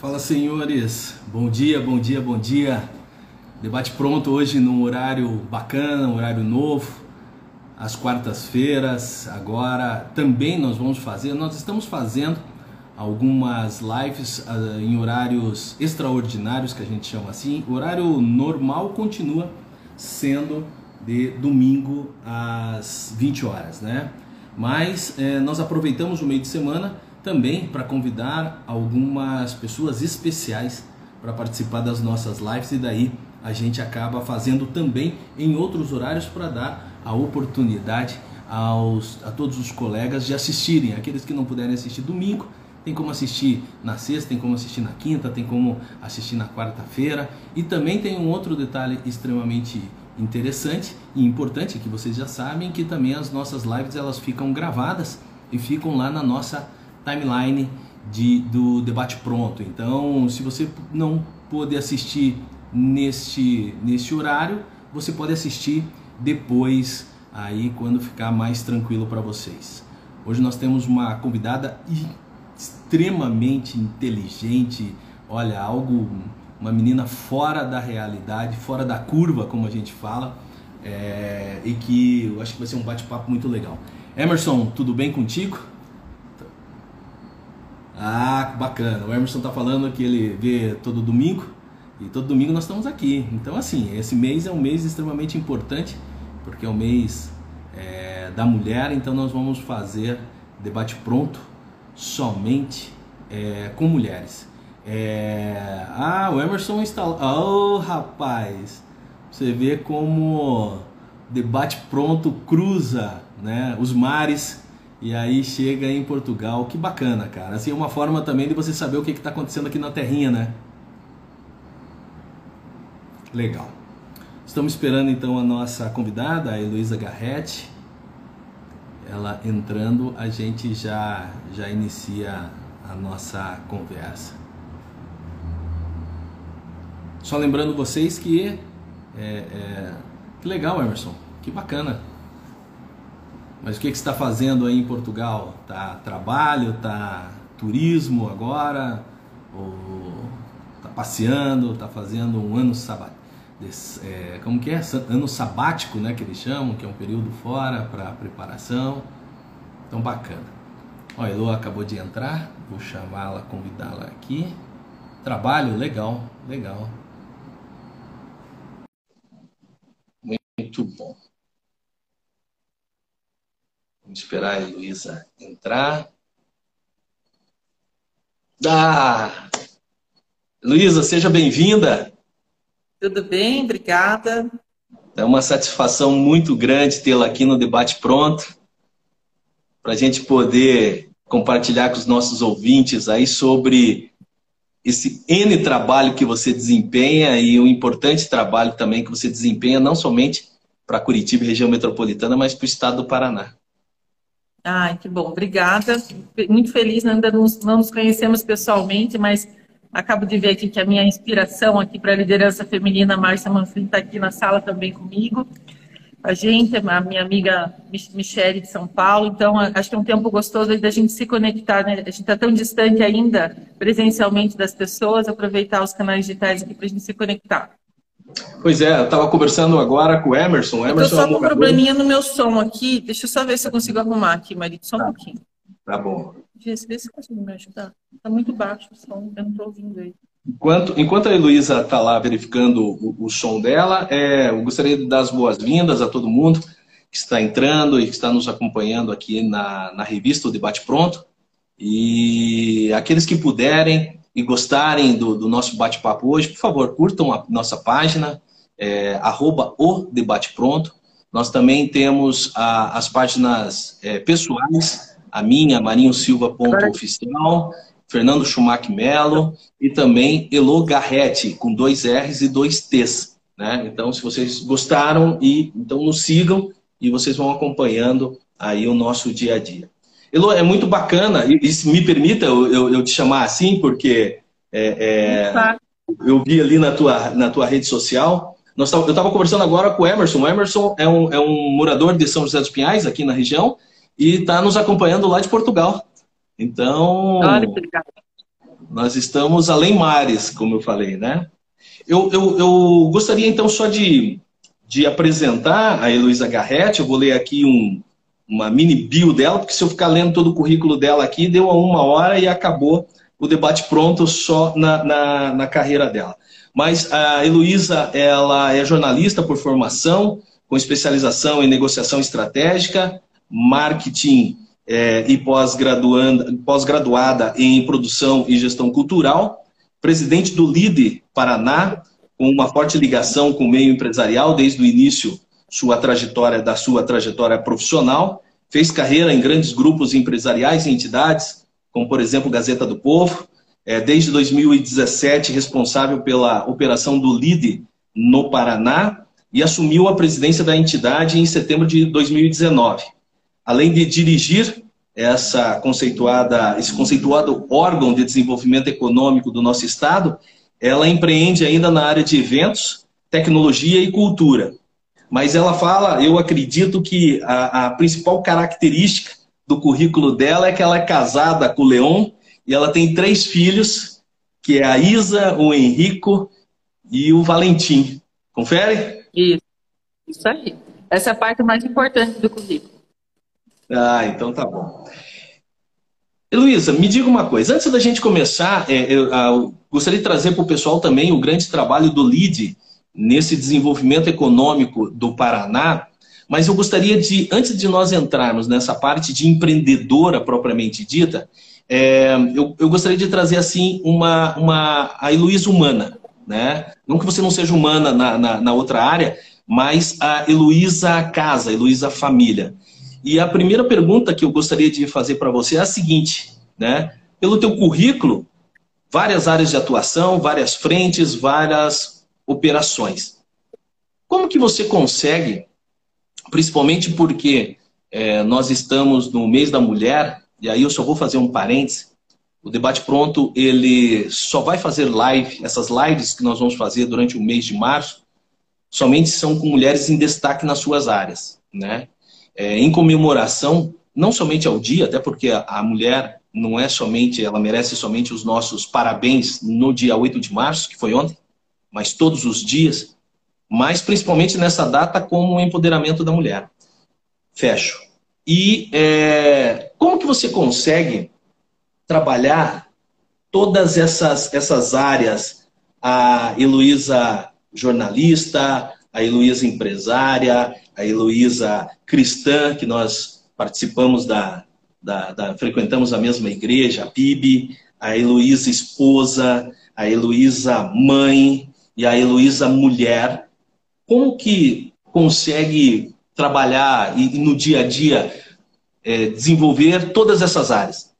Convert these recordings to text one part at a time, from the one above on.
Fala, senhores. Bom dia, bom dia, bom dia. Debate pronto hoje num horário bacana, um horário novo, às quartas-feiras. Agora também nós vamos fazer, nós estamos fazendo algumas lives uh, em horários extraordinários, que a gente chama assim. O horário normal continua sendo de domingo às 20 horas, né? Mas eh, nós aproveitamos o meio de semana também para convidar algumas pessoas especiais para participar das nossas lives e daí a gente acaba fazendo também em outros horários para dar a oportunidade aos, a todos os colegas de assistirem. Aqueles que não puderem assistir domingo, tem como assistir na sexta, tem como assistir na quinta, tem como assistir na quarta-feira. E também tem um outro detalhe extremamente interessante e importante que vocês já sabem que também as nossas lives elas ficam gravadas e ficam lá na nossa timeline de, do debate pronto. Então, se você não pôde assistir neste, neste horário, você pode assistir depois, aí quando ficar mais tranquilo para vocês. Hoje nós temos uma convidada extremamente inteligente, olha, algo, uma menina fora da realidade, fora da curva, como a gente fala, é, e que eu acho que vai ser um bate-papo muito legal. Emerson, tudo bem contigo? Ah, bacana. O Emerson tá falando que ele vê todo domingo e todo domingo nós estamos aqui. Então, assim, esse mês é um mês extremamente importante porque é o mês é, da mulher. Então, nós vamos fazer debate pronto somente é, com mulheres. É... Ah, o Emerson instalou. Oh, rapaz! Você vê como debate pronto cruza né, os mares e aí chega em Portugal. Que bacana, cara. Assim, é uma forma também de você saber o que está acontecendo aqui na terrinha, né? Legal. Estamos esperando então a nossa convidada, a Heloísa Garretti. Ela entrando, a gente já, já inicia a nossa conversa. Só lembrando vocês que é, é, que legal, Emerson, que bacana mas o que, que você está fazendo aí em Portugal? Tá trabalho, tá turismo agora? Ou tá passeando, tá fazendo um ano sabático? É, como que é? Ano sabático, né? Que eles chamam, que é um período fora para preparação. Então bacana. Ó, a acabou de entrar, vou chamá-la, convidá-la aqui. Trabalho, legal, legal. Muito bom. Vamos esperar a Heloísa entrar. Ah! Luísa, seja bem-vinda. Tudo bem, obrigada. É uma satisfação muito grande tê-la aqui no Debate Pronto, para a gente poder compartilhar com os nossos ouvintes aí sobre esse N trabalho que você desempenha e o importante trabalho também que você desempenha, não somente para Curitiba e região metropolitana, mas para o estado do Paraná. Ai, que bom, obrigada. Muito feliz, ainda não, não nos conhecemos pessoalmente, mas acabo de ver aqui que a minha inspiração aqui para a liderança feminina, Márcia Manfrim, está aqui na sala também comigo. A gente, a minha amiga Michele de São Paulo, então acho que é um tempo gostoso da gente se conectar, né? A gente está tão distante ainda presencialmente das pessoas, aproveitar os canais digitais aqui para a gente se conectar. Pois é, eu estava conversando agora com o Emerson. Emerson eu só com um probleminha no meu som aqui. Deixa eu só ver se eu consigo arrumar aqui, Marito, só um tá. pouquinho. Tá bom. Vê se você consegue me ajudar. Está muito baixo o som, eu não estou ouvindo ele. Enquanto, enquanto a Heloísa está lá verificando o, o som dela, é, eu gostaria de dar as boas-vindas a todo mundo que está entrando e que está nos acompanhando aqui na, na revista O Debate Pronto. E aqueles que puderem, e gostarem do, do nosso bate-papo hoje, por favor, curtam a nossa página, é, arroba o debate pronto. Nós também temos a, as páginas é, pessoais, a minha, Marinho Silva ponto oficial, Fernando Schumacher Melo e também Elo Garretti, com dois R's e dois T's. Né? Então, se vocês gostaram, e então nos sigam e vocês vão acompanhando aí o nosso dia a dia. Elo, é muito bacana, e, e me permita eu, eu, eu, te chamar assim, porque é, é, eu vi ali na tua, na tua rede social. Nós, eu estava conversando agora com o Emerson. O Emerson é um, é um morador de São José dos Pinhais, aqui na região, e está nos acompanhando lá de Portugal. Então. Nós estamos além mares, como eu falei, né? Eu, eu, eu gostaria então só de, de apresentar a Heloísa Garrett. Eu vou ler aqui um, uma mini bio dela, porque se eu ficar lendo todo o currículo dela aqui, deu a uma hora e acabou o debate pronto só na, na, na carreira dela. Mas a Heloísa, ela é jornalista por formação, com especialização em negociação estratégica, marketing é, e pós-graduada pós em produção e gestão cultural, presidente do LIDE Paraná, com uma forte ligação com o meio empresarial desde o início sua trajetória da sua trajetória profissional, fez carreira em grandes grupos empresariais e entidades, como por exemplo Gazeta do Povo, é, desde 2017 responsável pela operação do LIDE no Paraná e assumiu a presidência da entidade em setembro de 2019. Além de dirigir essa conceituada, esse conceituado órgão de desenvolvimento econômico do nosso estado, ela empreende ainda na área de eventos, tecnologia e cultura. Mas ela fala, eu acredito que a, a principal característica do currículo dela é que ela é casada com o Leon e ela tem três filhos, que é a Isa, o Henrico e o Valentim. Confere? Isso, isso aí. Essa é a parte mais importante do currículo. Ah, então tá bom. Heloísa, me diga uma coisa. Antes da gente começar, é, eu, eu gostaria de trazer para o pessoal também o grande trabalho do LID nesse desenvolvimento econômico do Paraná. Mas eu gostaria de, antes de nós entrarmos nessa parte de empreendedora propriamente dita, é, eu, eu, gostaria de trazer assim uma, uma a Heloísa humana. Né? Não que você não seja humana na, na, na outra área, mas a Heloísa casa, a Heloísa família. E a primeira pergunta que eu gostaria de fazer para você é a seguinte, né? Pelo teu currículo, várias áreas de atuação, várias frentes, várias operações. Como que você consegue, principalmente porque é, nós estamos no mês da mulher, e aí eu só vou fazer um parêntese, o Debate Pronto, ele só vai fazer live, essas lives que nós vamos fazer durante o mês de março, somente são com mulheres em destaque nas suas áreas, né? é, em comemoração, não somente ao dia, até porque a, mulher não é somente, ela merece somente os nossos parabéns no dia 8 de março, que foi ontem, mas todos os dias, mas principalmente nessa data como o empoderamento da mulher. Fecho. E é, como que você consegue trabalhar todas essas, essas áreas? A Heloísa jornalista, a Heloísa empresária, a Heloísa cristã, que nós participamos da, da, da, frequentamos a mesma igreja, a PIB, a Heloísa esposa, a Heloísa mãe e a Heloísa mulher. Como que consegue trabalhar e, no dia a dia é, desenvolver todas essas áreas?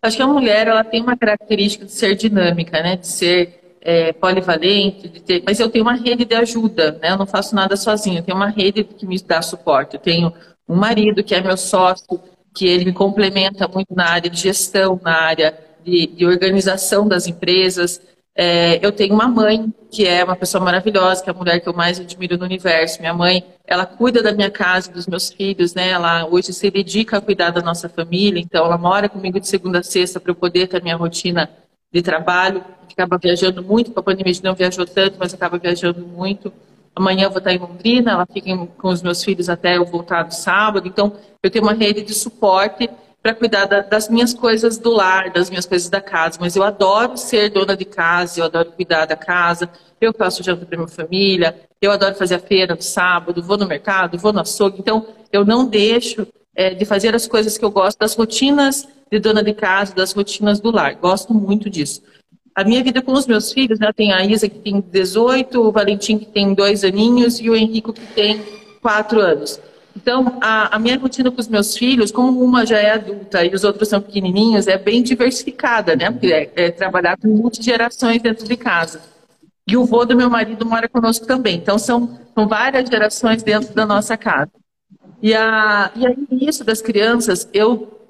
Acho que a mulher ela tem uma característica de ser dinâmica, né? De ser é, polivalente, ter, mas eu tenho uma rede de ajuda, né? Eu não faço nada sozinho, eu tenho uma rede que me dá suporte. Eu tenho um marido que é meu sócio, que ele me complementa muito na área de gestão, na área de, de organização das empresas. É, eu tenho uma mãe que é uma pessoa maravilhosa, que é a mulher que eu mais admiro no universo. Minha mãe, ela cuida da minha casa, dos meus filhos, né? Ela hoje se dedica a cuidar da nossa família, então ela mora comigo de segunda a sexta para eu poder ter a minha rotina de trabalho, acaba viajando muito, com a pandemia não viajou tanto, mas acaba viajando muito. Amanhã eu vou estar em Londrina, ela fica com os meus filhos até eu voltar no sábado. Então, eu tenho uma rede de suporte para cuidar da, das minhas coisas do lar, das minhas coisas da casa. Mas eu adoro ser dona de casa, eu adoro cuidar da casa. Eu faço janta para minha família, eu adoro fazer a feira no sábado, vou no mercado, vou no açougue. Então, eu não deixo é, de fazer as coisas que eu gosto, das rotinas de dona de casa, das rotinas do lar. Gosto muito disso. A minha vida com os meus filhos, né? Tem a Isa que tem 18, o Valentim que tem dois aninhos e o Henrico que tem quatro anos. Então, a, a, minha rotina com os meus filhos, como uma já é adulta e os outros são pequenininhos, é bem diversificada, né? Porque é, é trabalhar com multigerações dentro de casa. E o vô do meu marido mora conosco também. Então, são, são várias gerações dentro da nossa casa. E, a, e aí, isso das crianças, eu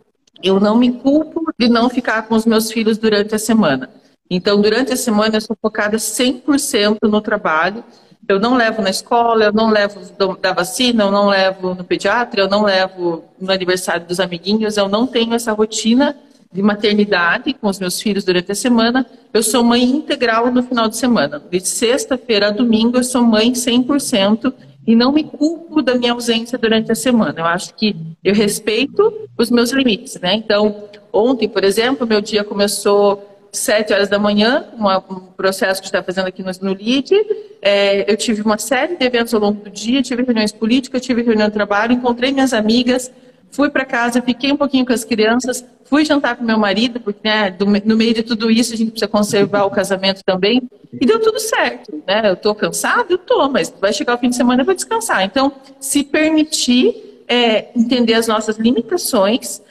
eu não me culpo de não ficar com os meus filhos durante a semana. Então, durante a semana, eu sou focada 100% no trabalho. Eu não levo na escola, eu não levo da vacina, eu não levo no pediatra, eu não levo no aniversário dos amiguinhos, eu não tenho essa rotina de maternidade com os meus filhos durante a semana. Eu sou mãe integral no final de semana. De sexta-feira a domingo eu sou mãe 100% e não me culpo da minha ausência durante a semana. Eu acho que eu respeito os meus limites, né? Então, ontem, por exemplo, meu dia começou sete horas da manhã, uma, um processo que está fazendo aqui no, no LID. É, eu tive uma série de eventos ao longo do dia, tive reuniões políticas, tive reunião de trabalho, encontrei minhas amigas, fui para casa, fiquei um pouquinho com as crianças, fui jantar com meu marido, porque né, do, no meio de tudo isso a gente precisa conservar o casamento também, e deu tudo certo. Né? Eu estou cansado? Eu estou, mas vai chegar o fim de semana vou descansar. Então, se permitir é, entender as nossas limitações,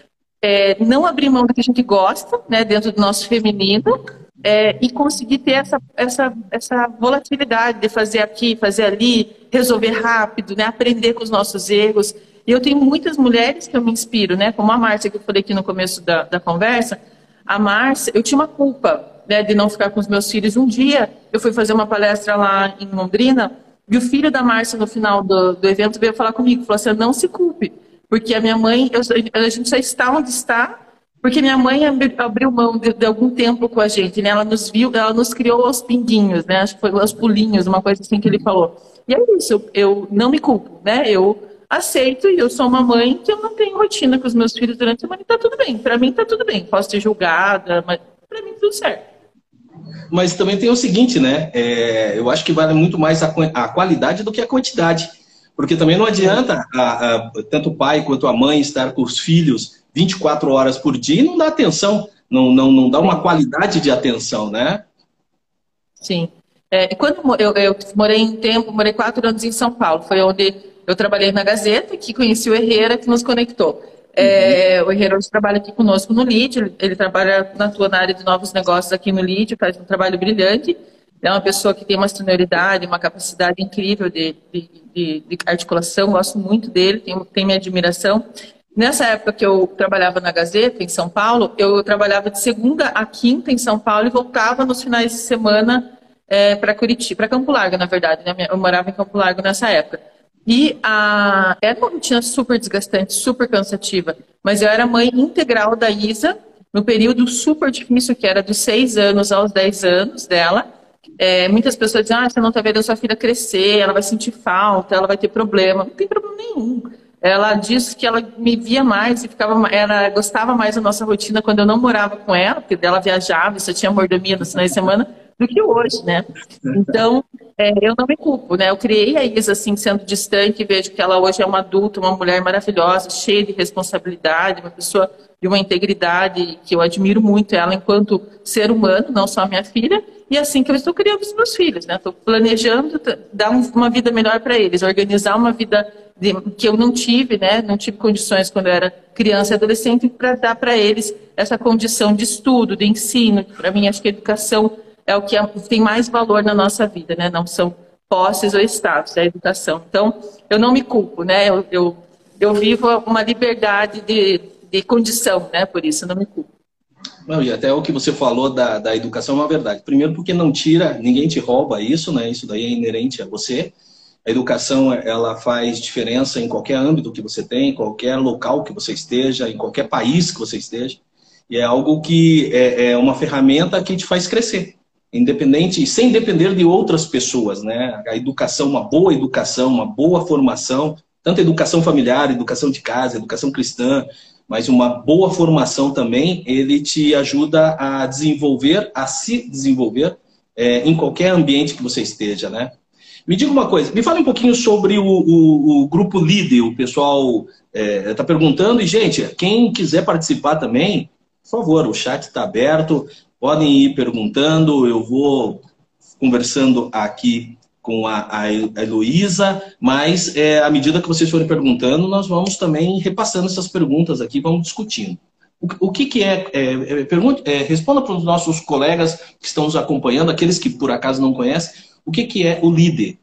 é, não abrir mão do que a gente gosta, né, dentro do nosso feminino, é, e conseguir ter essa, essa, essa volatilidade de fazer aqui, fazer ali, resolver rápido, né, aprender com os nossos erros. E eu tenho muitas mulheres que eu me inspiro, né, como a Márcia, que eu falei aqui no começo da, da conversa. A Márcia, eu tinha uma culpa né, de não ficar com os meus filhos. Um dia eu fui fazer uma palestra lá em Londrina e o filho da Márcia, no final do, do evento, veio falar comigo, falou assim, não se culpe, porque a minha mãe, eu, a gente só está onde está porque minha mãe abriu mão de, de, algum tempo com a gente, né? Ela nos viu, ela nos criou aos pinguinhos, né? Acho que foi aos pulinhos, uma coisa assim que ele falou. E é isso, eu, eu não me culpo, né? Eu aceito e eu sou uma mãe que eu não tenho rotina com os meus filhos durante a semana e tá tudo bem. Para mim tá tudo bem. Posso ser julgada, mas para mim tudo certo. Mas também tem o seguinte, né? É, eu acho que vale muito mais a, a qualidade do que a quantidade. Porque também não adianta a, a, tanto o pai quanto a mãe estar com os filhos 24 horas por dia e não dá atenção, não, não, não dá uma qualidade de atenção, né? Sim. É, quando eu, eu morei em tempo, morei quatro anos em São Paulo, foi onde eu trabalhei na Gazeta, que conheci o Herrera, que nos conectou. É, uhum. O Herrera hoje trabalha aqui conosco no LID, ele, trabalha, atua na área de novos negócios aqui no LID, faz um trabalho brilhante é uma pessoa que tem uma senioridade, uma capacidade incrível de, de, de, de articulação, gosto muito dele, tem minha admiração. Nessa época que eu trabalhava na Gazeta, em São Paulo, eu trabalhava de segunda a quinta em São Paulo e voltava nos finais de semana é, para Curitiba, para Campo Largo, na verdade. Né? Eu morava em Campo Largo nessa época. E a, era uma rotina super desgastante, super cansativa. Mas eu era mãe integral da Isa, no período super difícil, que era dos seis anos aos dez anos dela. É, muitas pessoas dizem, ah, você não está vendo a sua filha crescer, ela vai sentir falta, ela vai ter problema. Não tem problema nenhum. Ela disse que ela me via mais e ficava, ela gostava mais da nossa rotina quando eu não morava com ela, porque ela viajava e só tinha mordomia no final de semana, do que hoje, né? Então, é, eu não me culpo, né? Eu criei a Isa assim, sendo distante, vejo que ela hoje é uma adulta, uma mulher maravilhosa, cheia de responsabilidade, uma pessoa de uma integridade que eu admiro muito ela enquanto ser humano, não só minha filha, e é assim que eu estou criando os meus filhos, né? Estou planejando dar uma vida melhor para eles, organizar uma vida de, que eu não tive, né? Não tive condições quando eu era criança e adolescente para dar para eles essa condição de estudo, de ensino. Para mim, acho que a educação é o que é, tem mais valor na nossa vida, né? Não são posses ou status, é a educação. Então, eu não me culpo, né? Eu, eu, eu vivo uma liberdade de de condição, né? Por isso não me culpo. Não, e até o que você falou da, da educação é uma verdade. Primeiro porque não tira, ninguém te rouba isso, né? Isso daí é inerente a você. A educação, ela faz diferença em qualquer âmbito que você tem, em qualquer local que você esteja, em qualquer país que você esteja. E é algo que é, é uma ferramenta que te faz crescer, independente, sem depender de outras pessoas, né? A educação, uma boa educação, uma boa formação, tanto educação familiar, educação de casa, educação cristã, mas uma boa formação também, ele te ajuda a desenvolver, a se desenvolver é, em qualquer ambiente que você esteja, né? Me diga uma coisa, me fale um pouquinho sobre o, o, o grupo líder, o pessoal está é, tá perguntando, e gente, quem quiser participar também, por favor, o chat está aberto, podem ir perguntando, eu vou conversando aqui com a, a Heloísa, mas é, à medida que vocês forem perguntando, nós vamos também repassando essas perguntas aqui, vamos discutindo. O, o que, que é, é, é, pergunta, é, responda para os nossos colegas que estão nos acompanhando, aqueles que por acaso não conhecem, o que, que é o LIDE?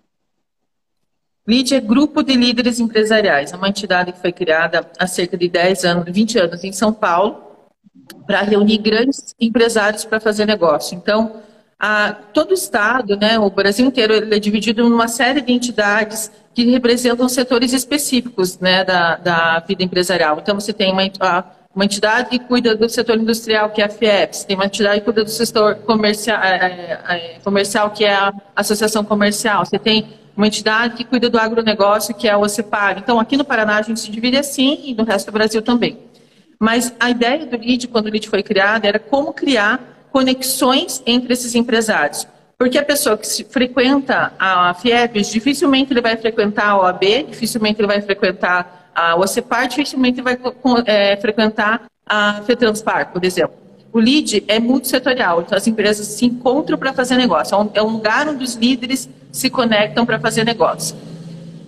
LIDE é Grupo de Líderes Empresariais, é uma entidade que foi criada há cerca de 10 anos, 20 anos em São Paulo, para reunir grandes empresários para fazer negócio. Então, a, todo o Estado, né, o Brasil inteiro, ele é dividido em uma série de entidades que representam setores específicos né, da, da vida empresarial. Então, você tem uma, uma entidade que cuida do setor industrial, que é a FIEPS, tem uma entidade que cuida do setor comercial, é, é, é, comercial que é a Associação Comercial, você tem uma entidade que cuida do agronegócio, que é a OCEPAR. Então, aqui no Paraná a gente se divide assim e no resto do Brasil também. Mas a ideia do LID, quando o LID foi criado, era como criar conexões entre esses empresários. Porque a pessoa que frequenta a FIEPS, dificilmente ele vai frequentar a OAB, dificilmente ele vai frequentar a OCEPAR dificilmente vai é, frequentar a FETranspar, por exemplo. O LEAD é multissetorial, então as empresas se encontram para fazer negócio. É é um, lugar onde os líderes se conectam para fazer negócio.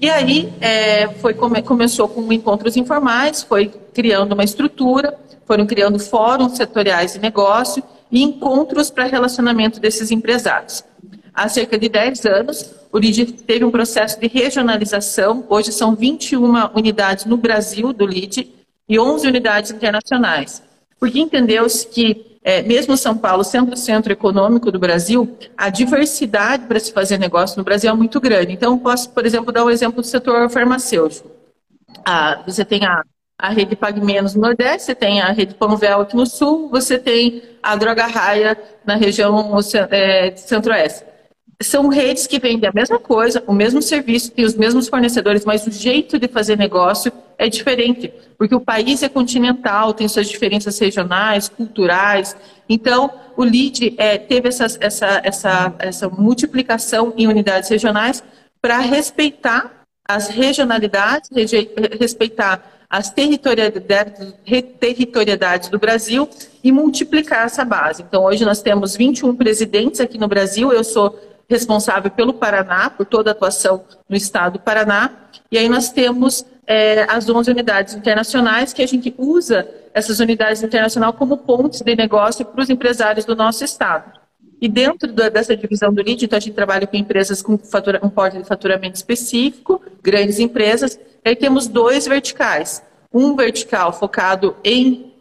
E aí é, foi, come, começou com encontros informais, foi criando uma estrutura, foram criando fóruns setoriais de negócio e encontros para relacionamento desses empresários. Há cerca de 10 anos, o LID teve um processo de regionalização. Hoje são 21 unidades no Brasil do LID e 11 unidades internacionais. Porque entendeu-se que, é, mesmo São Paulo sendo o centro econômico do Brasil, a diversidade para se fazer negócio no Brasil é muito grande. Então, posso, por exemplo, dar o um exemplo do setor farmacêutico. Ah, você tem a, a rede Pague Menos no Nordeste, você tem a rede Panvel aqui no Sul, você tem a Droga Raia na região é, Centro-Oeste são redes que vendem a mesma coisa, o mesmo serviço, têm os mesmos fornecedores, mas o jeito de fazer negócio é diferente, porque o país é continental, tem suas diferenças regionais, culturais. Então, o LID é, teve essa, essa, essa, essa multiplicação em unidades regionais para respeitar as regionalidades, respeitar as territorialidades, territorialidades do Brasil e multiplicar essa base. Então, hoje nós temos 21 presidentes aqui no Brasil, eu sou responsável pelo Paraná, por toda a atuação no estado do Paraná. E aí nós temos é, as 11 unidades internacionais, que a gente usa essas unidades internacionais como pontes de negócio para os empresários do nosso estado. E dentro da, dessa divisão do LID, então a gente trabalha com empresas com fatura, um porte de faturamento específico, grandes empresas. Aí temos dois verticais. Um vertical focado em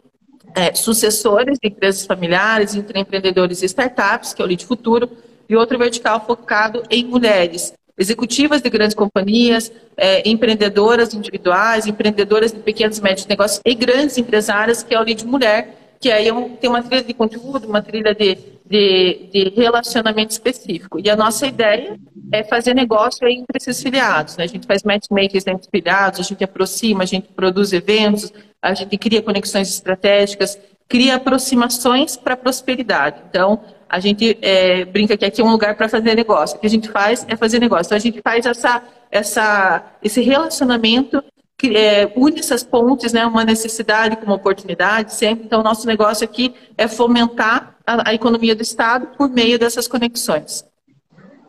é, sucessores de empresas familiares, entre empreendedores e startups, que é o LID Futuro, e outro vertical focado em mulheres, executivas de grandes companhias, é, empreendedoras individuais, empreendedoras de pequenos e médios negócios e grandes empresárias, que é o Lead Mulher, que aí é tem uma trilha de conteúdo, uma trilha de, de, de, relacionamento específico. E a nossa ideia é fazer negócio entre esses filiados. Né? A gente faz matchmakers entre filiados, a gente aproxima, a gente produz eventos, a gente cria conexões estratégicas, cria aproximações para a prosperidade. Então, a gente é, brinca que aqui é um lugar para fazer negócio. O que a gente faz é fazer negócio. Então, a gente faz essa, essa, esse relacionamento é, une essas pontes, né, uma necessidade com uma oportunidade sempre. Então, nosso negócio aqui é fomentar a, a economia do Estado por meio dessas conexões.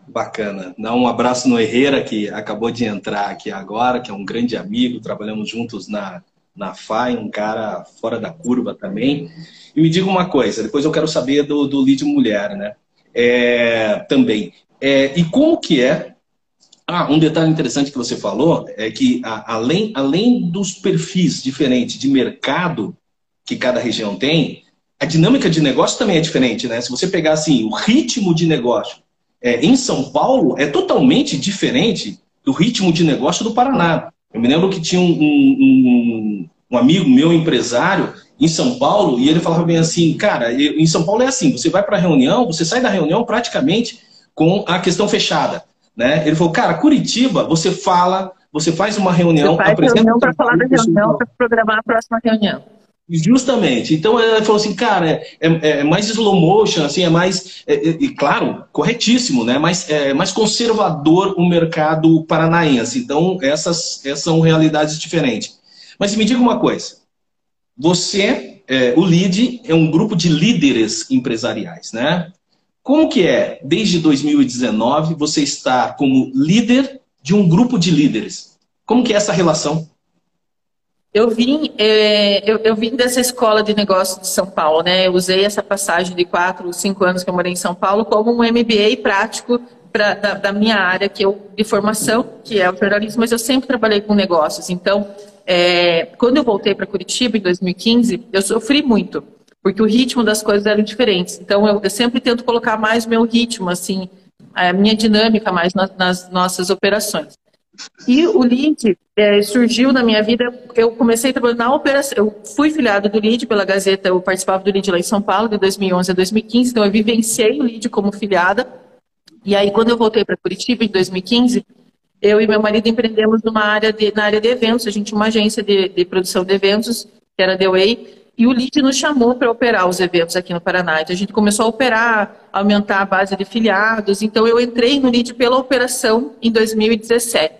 Bacana. Dá um abraço no Herrera, que acabou de entrar aqui agora, que é um grande amigo, trabalhamos juntos na, na FAI, um cara fora da curva também. E me diga uma coisa, depois eu quero saber do, do lead mulher, né? É, também. É, e como que é? Ah, um detalhe interessante que você falou é que a, além, além dos perfis diferentes de mercado que cada região tem, a dinâmica de negócio também é diferente, né? Se você pegar assim, o ritmo de negócio é, em São Paulo é totalmente diferente do ritmo de negócio do Paraná. Eu me lembro que tinha um, um, um amigo meu, empresário, em São Paulo, e ele falava bem assim, cara, em São Paulo é assim, você vai para a reunião, você sai da reunião praticamente com a questão fechada. Né? Ele falou, cara, Curitiba, você fala, você faz uma reunião, você faz apresenta reunião para falar da reunião, para programar a próxima reunião. Justamente. Então ele falou assim, cara, é, é, é mais slow motion, assim, é mais, é, é, claro, corretíssimo, né? Mas é mais conservador o mercado paranaense. Então essas, essas são realidades diferentes. Mas me diga uma coisa, você, é, o LID é um grupo de líderes empresariais, né? Como que é, desde 2019, você está como líder de um grupo de líderes? Como que é essa relação? Eu vim, é, eu, eu, vim dessa escola de negócios de São Paulo, né? Eu usei essa passagem de quatro, cinco anos que eu morei em São Paulo como um MBA prático pra, da, da, minha área que eu, de formação, que é o jornalismo, mas eu sempre trabalhei com negócios. Então, é, quando eu voltei para Curitiba em 2015, eu sofri muito, porque o ritmo das coisas eram diferentes. Então, eu, eu sempre tento colocar mais o meu ritmo, assim, a minha dinâmica mais nas, nas nossas operações. E o LID é, surgiu na minha vida, eu comecei trabalhando na operação, eu fui filiado do LID pela Gazeta, eu participava do LID lá em São Paulo, de 2011 a 2015, então eu vivenciei o LID como filiada. E aí, quando eu voltei para Curitiba, em 2015, eu e meu marido empreendemos numa área de, na área de eventos, a gente tinha uma agência de, de produção de eventos, que era a The Way, e o LID nos chamou para operar os eventos aqui no Paraná. Então a gente começou a operar, aumentar a base de filiados. Então eu entrei no LID pela operação em 2017.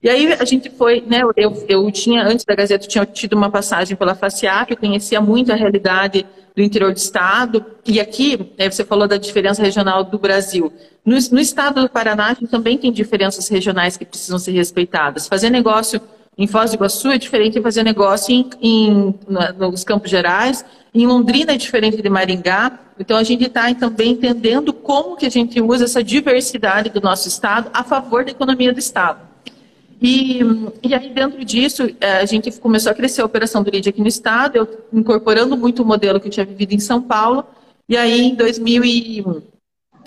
E aí a gente foi, né, eu, eu tinha, antes da Gazeta, eu tinha tido uma passagem pela FACIAP, eu conhecia muito a realidade do interior do estado, e aqui, né, você falou da diferença regional do Brasil. No, no estado do Paraná, a gente também tem diferenças regionais que precisam ser respeitadas. Fazer negócio em Foz do Iguaçu é diferente de fazer negócio em, em, nos Campos Gerais, em Londrina é diferente de Maringá. Então a gente está também entendendo como que a gente usa essa diversidade do nosso estado a favor da economia do estado. E, e aí dentro disso é, a gente começou a crescer a operação do LID aqui no estado, eu incorporando muito o modelo que eu tinha vivido em São Paulo. E aí em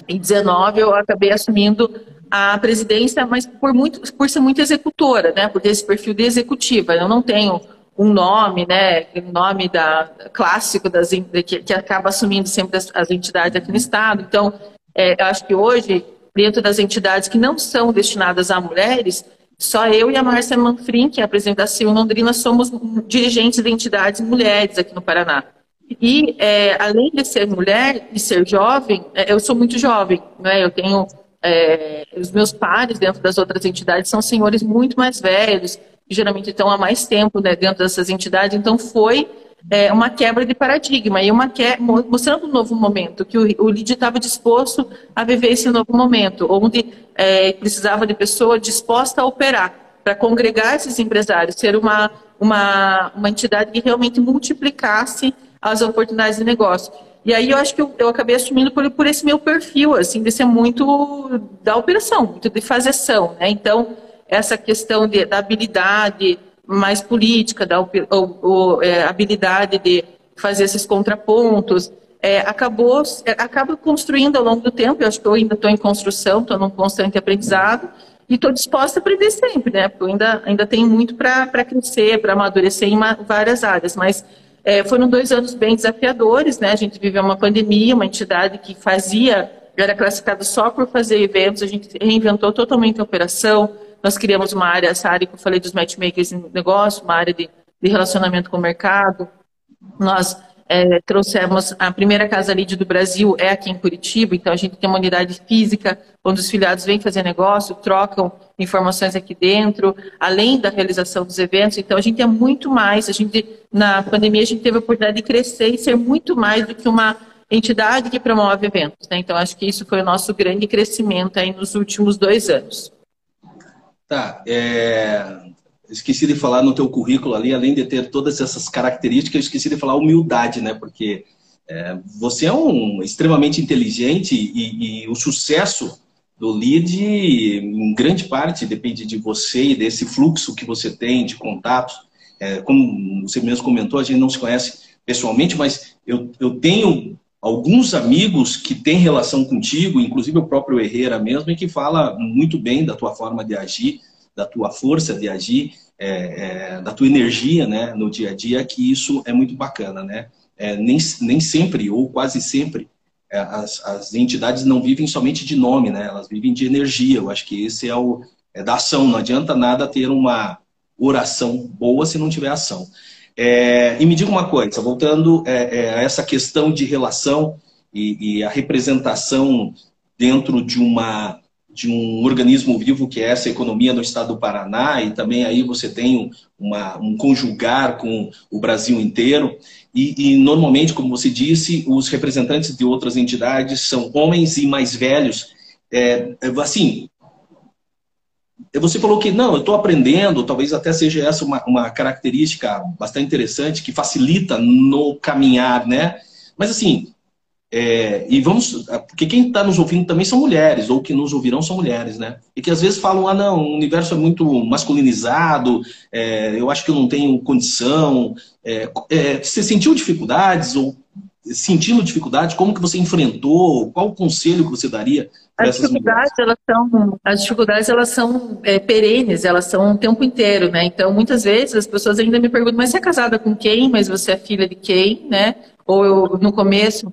2019 eu acabei assumindo a presidência, mas por, muito, por ser muito executora, né? Por ter esse perfil de executiva. Eu não tenho um nome, né? Um nome da, clássico das, que, que acaba assumindo sempre as, as entidades aqui no Estado. Então, é, eu acho que hoje, dentro das entidades que não são destinadas a mulheres, só eu e a Márcia Manfrim, que é a presidente da Londrina, somos dirigentes de entidades mulheres aqui no Paraná. E, é, além de ser mulher e ser jovem, é, eu sou muito jovem, né? Eu tenho é, os meus pares dentro das outras entidades são senhores muito mais velhos, que geralmente estão há mais tempo né, dentro dessas entidades, então foi é, uma quebra de paradigma e uma que... mostrando um novo momento, que o, o LID estava disposto a viver esse novo momento, onde é, precisava de pessoa disposta a operar, para congregar esses empresários, ser uma, uma, uma entidade que realmente multiplicasse as oportunidades de negócio. E aí eu acho que eu, eu acabei assumindo por, por esse meu perfil, assim, de ser muito da operação, muito de fazer ação, né? Então, essa questão de, da habilidade mais política, da ou, ou, é, habilidade de fazer esses contrapontos, é, acabou, é, acaba construindo ao longo do tempo, eu acho que eu ainda estou em construção, estou num constante aprendizado, e estou disposta a aprender sempre, né? Porque eu ainda, ainda tenho muito para crescer, para amadurecer em várias áreas, mas é, foram dois anos bem desafiadores, né? A gente viveu uma pandemia, uma entidade que fazia, era classificada só por fazer eventos, a gente reinventou totalmente a operação, nós criamos uma área, essa área que eu falei dos matchmakers em negócio, uma área de, de relacionamento com o mercado. Nós é, trouxemos a primeira casa lead do Brasil é aqui em Curitiba, então a gente tem uma unidade física onde os filiados vêm fazer negócio, trocam informações aqui dentro, além da realização dos eventos. Então a gente é muito mais, a gente na pandemia a gente teve a oportunidade de crescer e ser muito mais do que uma entidade que promove eventos. Né? Então acho que isso foi o nosso grande crescimento aí nos últimos dois anos. Tá, é, esqueci de falar no teu currículo ali, além de ter todas essas características, eu esqueci de falar humildade, né? Porque é, você é um extremamente inteligente e, e, o sucesso do lead, em grande parte, depende de você e desse fluxo que você tem de contatos. É, como você mesmo comentou, a gente não se conhece pessoalmente, mas eu, eu tenho alguns amigos que têm relação contigo, inclusive o próprio Herrera mesmo, e que fala muito bem da tua forma de agir, da tua força de agir, é, é, da tua energia né, no dia a dia, que isso é muito bacana. Né? É, nem, nem sempre, ou quase sempre, é, as, as entidades não vivem somente de nome, né? elas vivem de energia. Eu acho que esse é o é da ação. Não adianta nada ter uma oração boa se não tiver ação. É, e me diga uma coisa, voltando é, a essa questão de relação e, e a representação dentro de uma de um organismo vivo que é essa economia no estado do Paraná e também aí você tem uma, um conjugar com o Brasil inteiro e, e, normalmente, como você disse, os representantes de outras entidades são homens e mais velhos. É, é assim, você falou que não, eu estou aprendendo, talvez até seja essa uma, uma característica bastante interessante que facilita no caminhar, né? Mas assim, é, e vamos, porque quem está nos ouvindo também são mulheres, ou que nos ouvirão são mulheres, né? E que às vezes falam, ah, não, o universo é muito masculinizado, é, eu acho que eu não tenho condição. É, é você sentiu dificuldades, ou sentindo dificuldade? Como que você enfrentou? Qual o conselho que você daria as dificuldades, elas são, as dificuldades elas são é, perenes, elas são o tempo inteiro, né? Então, muitas vezes as pessoas ainda me perguntam, mas você é casada com quem? Mas você é filha de quem, né? Ou eu, no começo,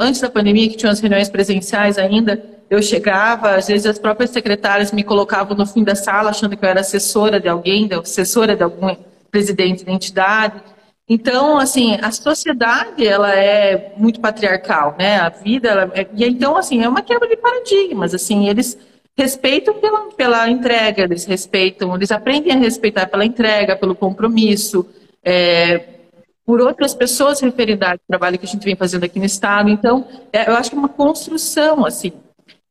antes da pandemia, que tinha as reuniões presenciais ainda, eu chegava, às vezes as próprias secretárias me colocavam no fim da sala achando que eu era assessora de alguém, assessora de algum presidente da entidade. Então, assim, a sociedade, ela é muito patriarcal, né? A vida, ela é... e então, assim, é uma quebra de paradigmas, assim, eles respeitam pela, pela entrega, eles respeitam, eles aprendem a respeitar pela entrega, pelo compromisso, é, por outras pessoas referida ao trabalho que a gente vem fazendo aqui no Estado. Então, é, eu acho que é uma construção, assim,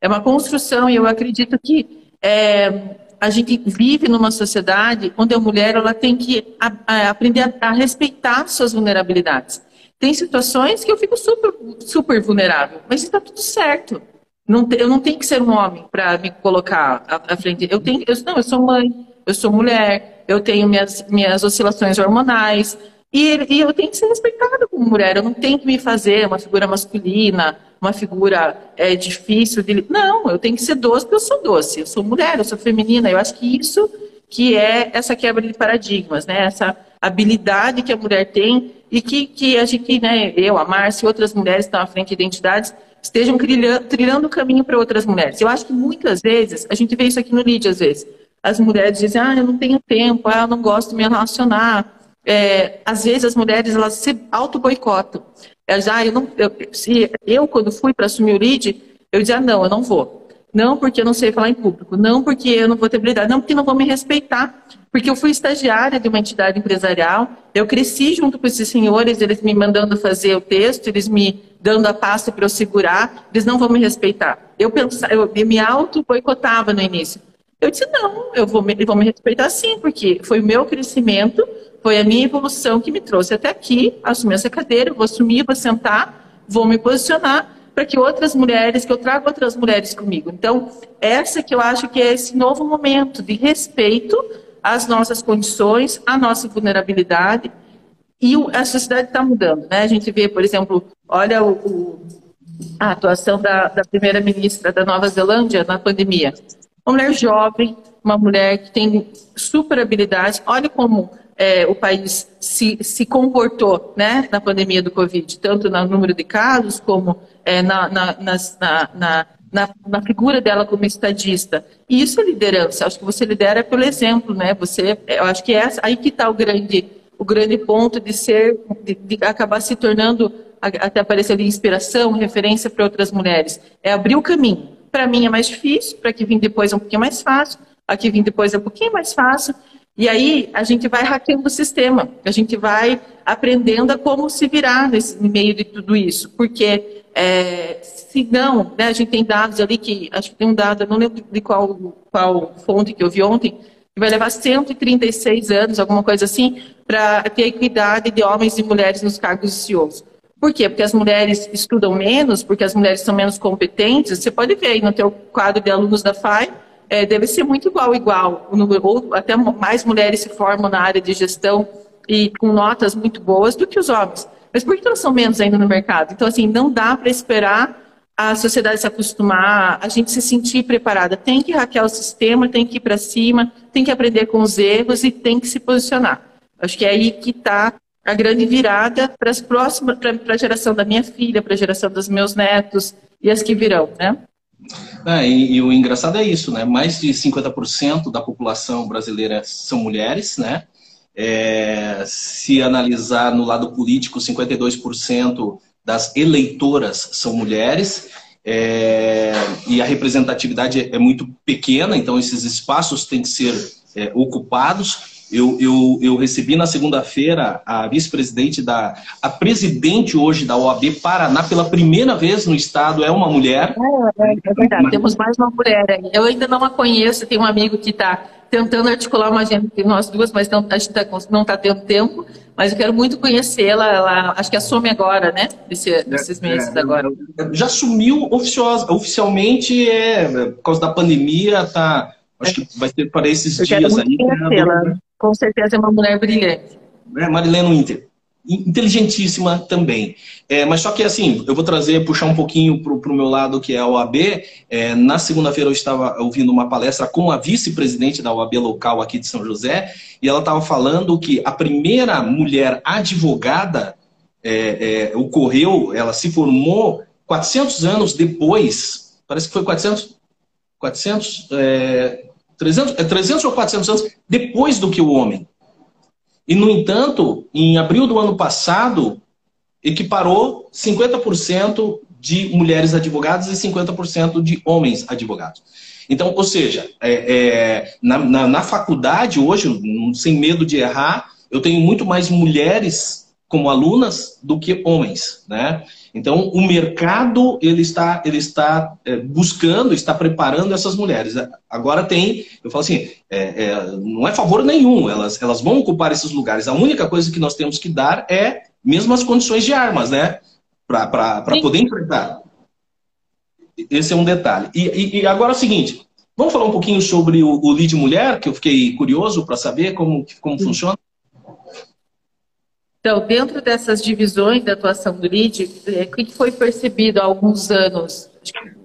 é uma construção e eu acredito que é, a gente vive numa sociedade onde a mulher ela tem que a, a aprender a, a, respeitar suas vulnerabilidades. Tem situações que eu fico super, super vulnerável, mas está tudo certo. Não, eu não tenho que ser um homem para me colocar à, à, frente. Eu tenho, eu, não, eu sou mãe, eu sou mulher, eu tenho minhas, minhas oscilações hormonais, e, e, eu tenho que ser respeitada como mulher. Eu não tenho que me fazer uma figura masculina, uma figura é, difícil de. Não, eu tenho que ser doce porque eu sou doce. Eu sou mulher, eu sou feminina. Eu acho que isso que é essa quebra de paradigmas, né? Essa habilidade que a mulher tem e que, que a gente, né, eu, a Márcia e outras mulheres que estão à frente de identidades estejam trilhando, trilhando o caminho para outras mulheres. Eu acho que muitas vezes, a gente vê isso aqui no LID às vezes, as mulheres dizem, ah, eu não tenho tempo, ah, eu não gosto de me relacionar, é, às vezes as mulheres elas se auto-boicotam. É, já eu não, eu, se eu quando fui para assumir o lead, eu dizia não, eu não vou. Não porque eu não sei falar em público, não porque eu não vou ter habilidade, não porque não vão me respeitar. Porque eu fui estagiária de uma entidade empresarial, eu cresci junto com esses senhores, eles me mandando fazer o texto, eles me dando a pasta para eu segurar, eles não vão me respeitar. Eu, pensava, eu me auto-boicotava no início. Eu disse, não, eu vou, eles vão me respeitar sim, porque foi o meu crescimento, foi a minha evolução que me trouxe até aqui, assumir essa cadeira, vou assumir, vou sentar, vou me posicionar para que outras mulheres, que eu traga outras mulheres comigo. Então, essa que eu acho que é esse novo momento de respeito às nossas condições, à nossa vulnerabilidade. E a sociedade está mudando, né? A gente vê, por exemplo, olha o, o, a atuação da, da primeira-ministra da Nova Zelândia na pandemia. Uma mulher jovem, uma mulher que tem super habilidades. Olha como é, o país se, se comportou né, na pandemia do Covid, tanto no número de casos como é, na, na, na, na, na, figura dela como estadista. E isso é liderança. Acho que você lidera pelo exemplo, né? Você, eu acho que é aí que está o grande, o grande ponto de ser, de, de acabar se tornando até aparecer ali inspiração, referência para outras mulheres. É abrir o caminho. Para mim é mais difícil, para que vim depois é um pouquinho mais fácil, aqui vim depois é um pouquinho mais fácil. E aí a gente vai hackeando o sistema, a gente vai aprendendo a como se virar nesse, meio de tudo isso. Porque é, se não, né, a gente tem dados ali que, acho que tem um dado, não lembro de qual, qual fonte que eu vi ontem, que vai levar 136 anos, alguma coisa assim, para ter equidade de homens e mulheres nos cargos de CEOs. Por quê? Porque as mulheres estudam menos, porque as mulheres são menos competentes. Você pode ver aí no teu quadro de alunos da FAI, é, deve ser muito igual, igual. Ou até mais mulheres se formam na área de gestão e com notas muito boas do que os homens. Mas por que elas são menos ainda no mercado? Então, assim, não dá para esperar a sociedade se acostumar, a gente se sentir preparada. Tem que hackear o sistema, tem que ir para cima, tem que aprender com os erros e tem que se posicionar. Acho que é aí que está a grande virada para a geração da minha filha, para a geração dos meus netos e as que virão, né? É, e, e, o engraçado é isso, né? Mais de 50% da população brasileira são mulheres, né? É, se analisar no lado político, 52% das eleitoras são mulheres. É, e a representatividade é muito pequena, então esses espaços têm que ser é, ocupados. Eu, eu, eu recebi na segunda-feira a vice-presidente da. A presidente hoje da OAB Paraná, pela primeira vez no estado, é uma mulher. É, é verdade, Mas... temos mais uma mulher aí. Eu ainda não a conheço, tem um amigo que está tentando articular uma agenda entre nós duas, mas não, a gente tá, não está tendo tempo. Mas eu quero muito conhecê-la. Ela acho que assume agora, né? Desse, desses meses é, agora. Já assumiu oficialmente, é, por causa da pandemia, tá. Acho que vai ser para esses eu dias aí. Né? Com certeza é uma mulher brilhante. É, Marilena Inter. inteligentíssima também. É, mas só que assim, eu vou trazer, puxar um pouquinho para o meu lado, que é a OAB. É, na segunda-feira eu estava ouvindo uma palestra com a vice-presidente da OAB local aqui de São José, e ela estava falando que a primeira mulher advogada é, é ocorreu, ela se formou 400 anos depois, parece que foi 400, 400, é, 300, é 300 ou 400 anos depois do que o homem. E, no entanto, em abril do ano passado, equiparou 50% de mulheres advogadas e 50% de homens advogados. Então, ou seja, é, é, na, na, na, faculdade hoje, sem medo de errar, eu tenho muito mais mulheres como alunas do que homens, né? Então, o mercado ele está, ele está é, buscando, está preparando essas mulheres. Agora tem, eu falo assim, é, é, não é favor nenhum, elas, elas vão ocupar esses lugares. A única coisa que nós temos que dar é mesmo as condições de armas, né? Para poder enfrentar. Esse é um detalhe. E, e, e, agora é o seguinte, vamos falar um pouquinho sobre o, o lead mulher, que eu fiquei curioso para saber como, como funciona. Então, dentro dessas divisões da atuação do LID, é, o que foi percebido há alguns anos,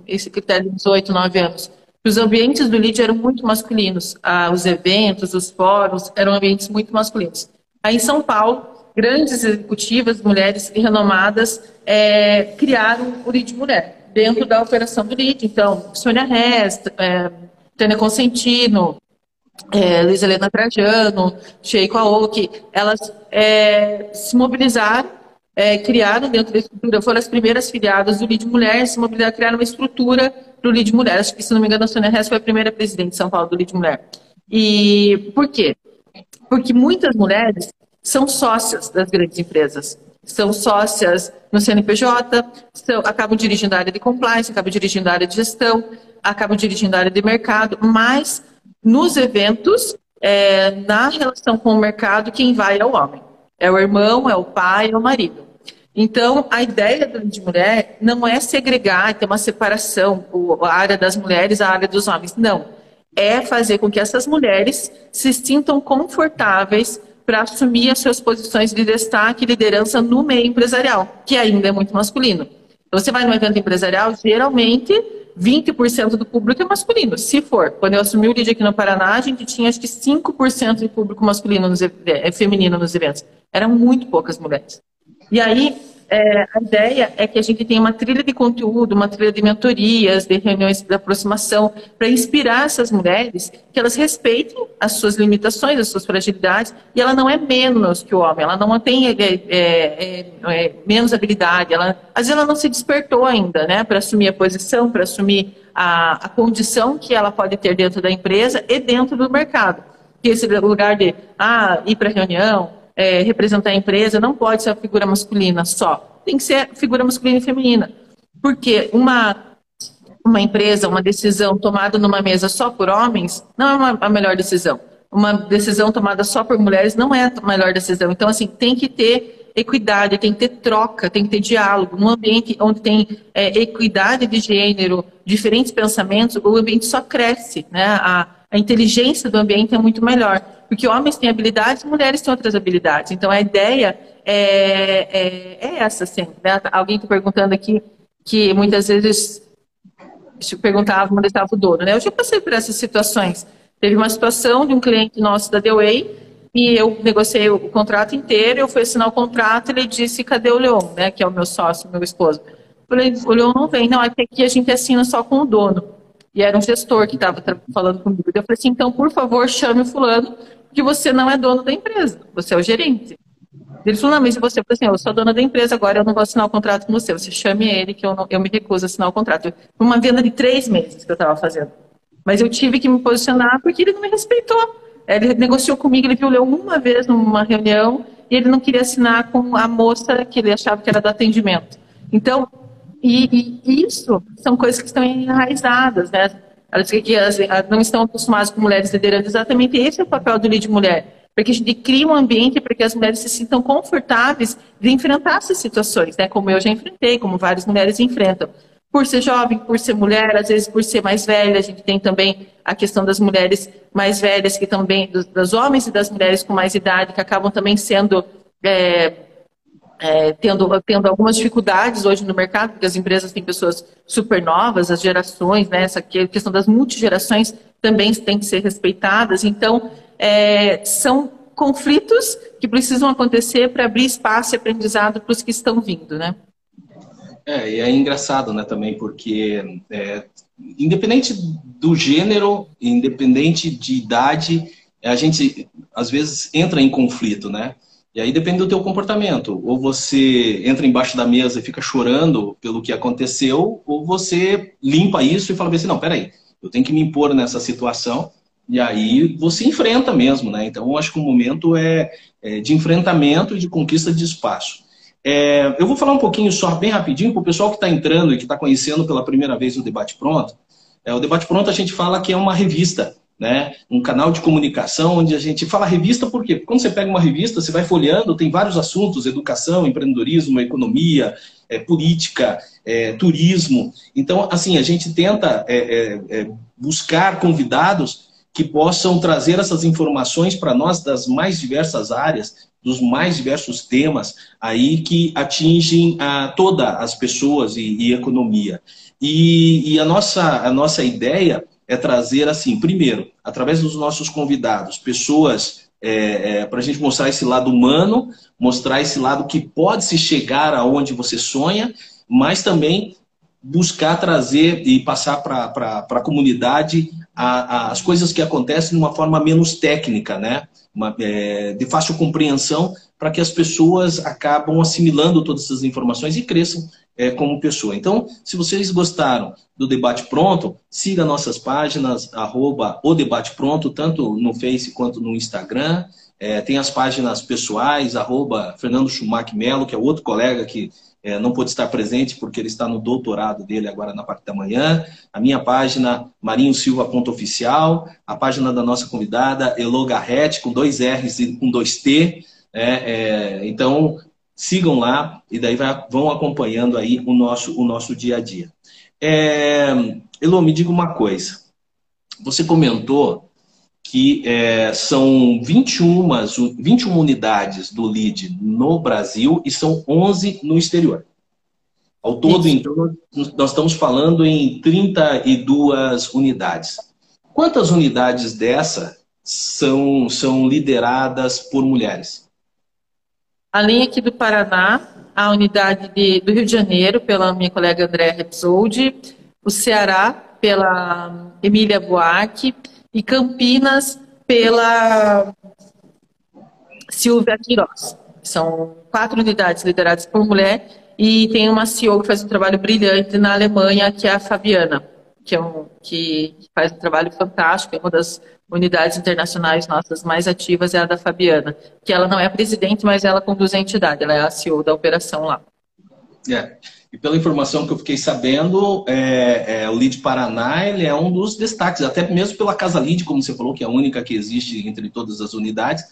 esse critério de 8, 9 anos? Os ambientes do LID eram muito masculinos. Ah, os eventos, os fóruns eram ambientes muito masculinos. Aí em São Paulo, grandes executivas, mulheres renomadas, é, criaram o LID Mulher, dentro da operação do LID. Então, Sônia Rest, é, Tânia Consentino, é, Luiz Helena Trajano, Sheiko Aoki, elas é, se mobilizaram, é, criaram dentro da estrutura, foram as primeiras filiadas do LID Mulher, se mobilizaram, criaram uma estrutura para o LID Mulher. Acho que, se não me engano, a Sônia Hess foi a primeira presidente de São Paulo do LID Mulher. E por quê? Porque muitas mulheres são sócias das grandes empresas. São sócias no CNPJ, são, acabam dirigindo a área de compliance, acabam dirigindo a área de gestão, acabam dirigindo a área de mercado, mas nos eventos, é, na relação com o mercado, quem vai é o homem. É o irmão, é o pai, é o marido. Então, a ideia de mulher não é segregar, ter uma separação, a área das mulheres, a área dos homens. Não. É fazer com que essas mulheres se sintam confortáveis para assumir as suas posições de destaque e liderança no meio empresarial, que ainda é muito masculino. Então, você vai no evento empresarial, geralmente 20% do público é masculino, se for. Quando eu assumi o lead aqui no Paraná, a gente tinha acho que 5% de público masculino, nos, é, feminino nos eventos. Eram muito poucas mulheres. E aí, é, a ideia é que a gente tenha uma trilha de conteúdo, uma trilha de mentorias, de reuniões de aproximação, para inspirar essas mulheres que elas respeitem as suas limitações, as suas fragilidades, e ela não é menos que o homem, ela não tem é, é, é, é menos habilidade, ela, às vezes ela não se despertou ainda, né, para assumir a posição, para assumir a, a condição que ela pode ter dentro da empresa e dentro do mercado. Que esse lugar de ah, ir para reunião, é, representar a empresa, não pode ser a figura masculina só. Tem que ser figura masculina e feminina. Porque uma, uma empresa, uma decisão tomada numa mesa só por homens, não é uma, a melhor decisão. Uma decisão tomada só por mulheres não é a melhor decisão. Então, assim, tem que ter equidade, tem que ter troca, tem que ter diálogo. Num ambiente onde tem é, equidade de gênero, diferentes pensamentos, o ambiente só cresce, né? A, a inteligência do ambiente é muito melhor. Porque homens têm habilidades, mulheres têm outras habilidades. Então a ideia é, é, é essa, assim. Né? Alguém está perguntando aqui que muitas vezes se perguntava onde estava o dono. Né? Eu já passei por essas situações. Teve uma situação de um cliente nosso da Dewey e eu negociei o contrato inteiro, eu fui assinar o contrato, ele disse, cadê o Leon, né, que é o meu sócio, meu esposo. Eu falei, o Leon não vem, não, aqui a gente assina só com o dono. E era um gestor que estava falando comigo. Eu falei assim, então, por favor, chame o fulano, que você não é dono da empresa, você é o gerente. Ele falou, não, mas você, falei assim, eu sou dona da empresa, agora eu não vou assinar o contrato com você, você chame ele, que eu, não, eu me recuso a assinar o contrato. Foi uma venda de três meses que eu estava fazendo. Mas eu tive que me posicionar porque ele não me respeitou. Ele negociou comigo, ele viu eu uma vez numa reunião e ele não queria assinar com a moça que ele achava que era do atendimento. Então, e, e isso são coisas que estão enraizadas, né? Elas que não estão acostumadas com mulheres liderando. Exatamente esse é o papel do líder mulher. Porque a gente cria um ambiente para que as mulheres se sintam confortáveis de enfrentar essas situações, né? Como eu já enfrentei, como várias mulheres enfrentam. Por ser jovem, por ser mulher, às vezes por ser mais velha, a gente tem também a questão das mulheres mais velhas, que também, dos, dos homens e das mulheres com mais idade, que acabam também sendo é, é, tendo, tendo algumas dificuldades hoje no mercado, porque as empresas têm pessoas super novas, as gerações, né, essa questão das multigerações também tem que ser respeitadas. Então, é, são conflitos que precisam acontecer para abrir espaço e aprendizado para os que estão vindo, né? É, e é engraçado, né, também, porque é, independente do gênero, independente de idade, a gente às vezes entra em conflito, né? E aí depende do teu comportamento. Ou você entra embaixo da mesa e fica chorando pelo que aconteceu, ou você limpa isso e fala assim, não, peraí, eu tenho que me impor nessa situação. E aí você enfrenta mesmo, né? Então eu acho que o momento é, é de enfrentamento e de conquista de espaço. É, eu vou falar um pouquinho só, bem rapidinho, para o pessoal que está entrando e que está conhecendo pela primeira vez o Debate Pronto. É, o Debate Pronto a gente fala que é uma revista, né? um canal de comunicação onde a gente fala revista por quê? Porque quando você pega uma revista, você vai folheando, tem vários assuntos, educação, empreendedorismo, economia, é, política, é, turismo. Então, assim, a gente tenta é, é, é, buscar convidados que possam trazer essas informações para nós das mais diversas áreas, dos mais diversos temas aí que atingem a todas as pessoas e, e economia. E, e, a, nossa, a nossa ideia é trazer, assim, primeiro, através dos nossos convidados, pessoas é, é, para a gente mostrar esse lado humano, mostrar esse lado que pode se chegar aonde você sonha, mas também buscar trazer e passar para a comunidade as coisas que acontecem de uma forma menos técnica, né? Uma, é, de fácil compreensão, para que as pessoas acabam assimilando todas essas informações e cresçam é, como pessoa. Então, se vocês gostaram do Debate Pronto, siga nossas páginas, arroba o Debate Pronto, tanto no Face quanto no Instagram. É, tem as páginas pessoais, arroba Fernando Schumacher Melo, que é outro colega que é, não pôde estar presente porque ele está no doutorado dele agora na parte da manhã. A minha página, marinhosilva.oficial. A página da nossa convidada, Elo Garrett, com dois R's e com dois T. É, é, então, sigam lá e daí vai, vão acompanhando aí o nosso, o nosso dia a dia. É, Elo, me diga uma coisa. Você comentou que é, são 21, 21 unidades do LEAD no Brasil e são 11 no exterior. Ao todo, Isso. então, nós estamos falando em 32 unidades. Quantas unidades dessa são, são lideradas por mulheres? Além aqui do Paraná, a unidade de, do Rio de Janeiro, pela minha colega Andréa Repsoldi, o Ceará, pela Emília Buarque, e Campinas pela Silvia Queiroz. São quatro unidades lideradas por mulher e tem uma CEO que faz um trabalho brilhante na Alemanha, que é a Fabiana, que, é um, que faz um trabalho fantástico, é uma das unidades internacionais nossas mais ativas, é a da Fabiana, que ela não é a presidente, mas ela conduz a entidade, ela é a CEO da operação lá. É. E pela informação que eu fiquei sabendo, é, é, o Lead Paraná ele é um dos destaques, até mesmo pela Casa Lead, como você falou, que é a única que existe entre todas as unidades.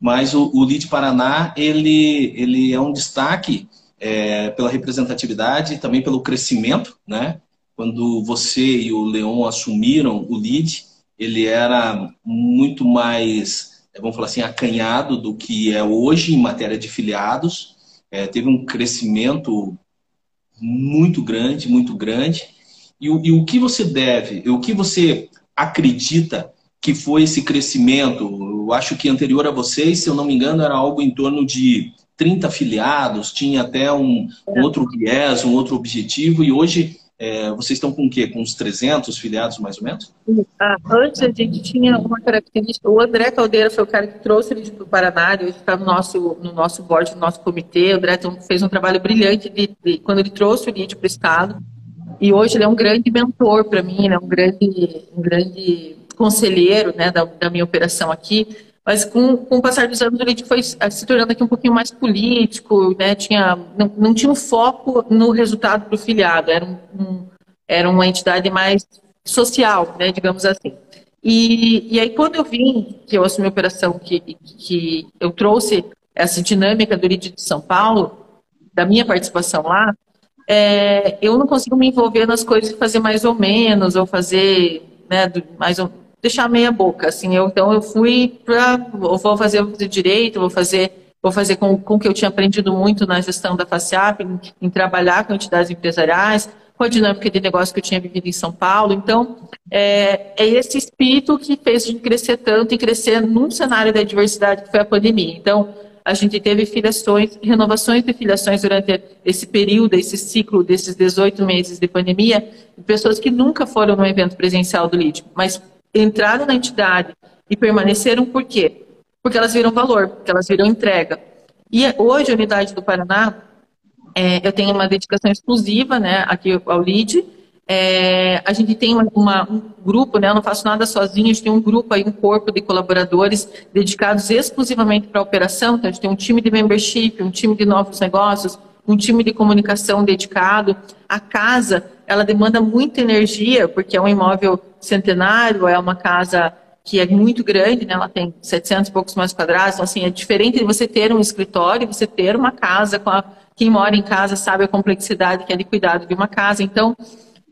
Mas o, o Lead Paraná ele, ele é um destaque é, pela representatividade e também pelo crescimento. Né? Quando você e o Leon assumiram o Lead, ele era muito mais, vamos falar assim, acanhado do que é hoje em matéria de filiados. É, teve um crescimento muito grande, muito grande. E o, e o que você deve, o que você acredita que foi esse crescimento? Eu acho que anterior a vocês, se eu não me engano, era algo em torno de 30 afiliados, tinha até um, um outro viés, um outro objetivo, e hoje é, vocês estão com o quê? Com uns 300 filiados, mais ou menos? Ah, antes a gente tinha uma característica. O André Caldeira foi o cara que trouxe ele para o Paraná, ele está no nosso, no nosso board, no nosso comitê. O André fez um trabalho brilhante de, de, quando ele trouxe o LID para o Estado. E hoje ele é um grande mentor para mim, é um grande, um grande conselheiro né, da, da minha operação aqui. Mas com, com o passar dos anos, ele foi se tornando aqui um pouquinho mais político, né? tinha, não, não tinha um foco no resultado para o filiado, era, um, um, era uma entidade mais social, né? digamos assim. E, e aí, quando eu vim, que eu assumi a operação, que, que eu trouxe essa dinâmica do LID de São Paulo, da minha participação lá, é, eu não consigo me envolver nas coisas e fazer mais ou menos, ou fazer né, mais ou, deixar meia boca, assim, eu, então eu fui para, vou fazer, direito, vou fazer vou fazer com, com que eu tinha aprendido muito na gestão da FACIAP, em, em trabalhar com entidades empresariais, com a dinâmica de negócio que eu tinha vivido em São Paulo. Então, é, é, esse espírito que fez gente crescer tanto e crescer num cenário da diversidade que foi a pandemia. Então, a gente teve filiações, renovações de filiações durante esse período, esse ciclo desses 18 meses de pandemia, de pessoas que nunca foram no evento presencial do LID, mas entraram na entidade e permaneceram por quê? Porque elas viram valor, porque elas viram entrega. E hoje a unidade do Paraná é, eu tenho uma dedicação exclusiva né, aqui ao LID. É, a gente tem uma, um grupo, né, eu não faço nada sozinho, a gente tem um grupo aí, um corpo de colaboradores dedicados exclusivamente para a operação. Então, a gente tem um time de membership, um time de novos negócios, um time de comunicação dedicado. A casa, ela demanda muita energia, porque é um imóvel centenário, é uma casa que é muito grande, né? ela tem 700 e poucos metros quadrados, então, assim, é diferente de você ter um escritório, você ter uma casa a quem mora em casa sabe a complexidade que é de cuidado de uma casa. Então,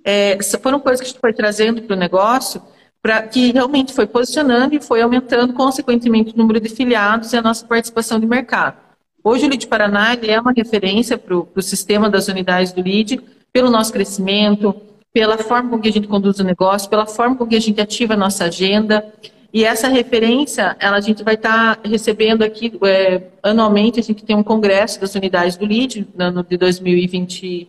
é, foram coisas que a gente foi trazendo para o negócio, para que realmente foi posicionando e foi aumentando, consequentemente, o número de filiados e a nossa participação de mercado. Hoje, o LID Paraná é uma referência para o sistema das unidades do LID, pelo nosso crescimento, pela forma com que a gente conduz o negócio, pela forma com que a gente ativa a nossa agenda. E essa referência, ela, a gente vai estar tá recebendo aqui, é, anualmente, a gente tem um congresso das unidades do LID, no ano de 2021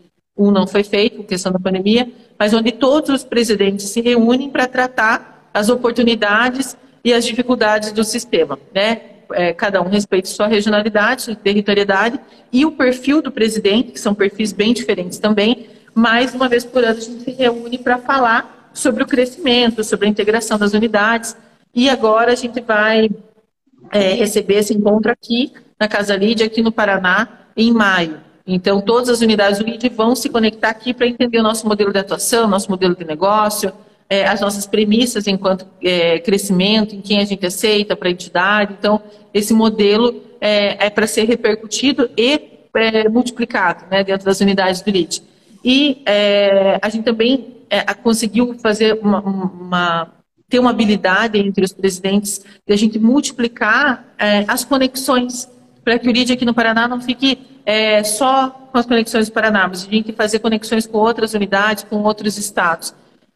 não foi feito, por questão da pandemia, mas onde todos os presidentes se reúnem para tratar as oportunidades e as dificuldades do sistema, né? É, cada um respeita sua regionalidade, sua territorialidade e o perfil do presidente, que são perfis bem diferentes também, mas uma vez por ano a gente se reúne para falar sobre o crescimento, sobre a integração das unidades, e agora a gente vai é, receber esse encontro aqui na Casa Lídia, aqui no Paraná, em maio. Então, todas as unidades do LID vão se conectar aqui para entender o nosso modelo de atuação, nosso modelo de negócio, é, as nossas premissas enquanto é, crescimento, em quem a gente aceita para a entidade. Então, esse modelo é, é para ser repercutido e é, multiplicado né, dentro das unidades do LID. E é, a gente também é, conseguiu fazer uma, uma ter uma habilidade entre os presidentes de a gente multiplicar as conexões para que o LID aqui no Paraná não fique só com as conexões do Paraná, mas a gente fazer conexões com outras unidades, com outros estados.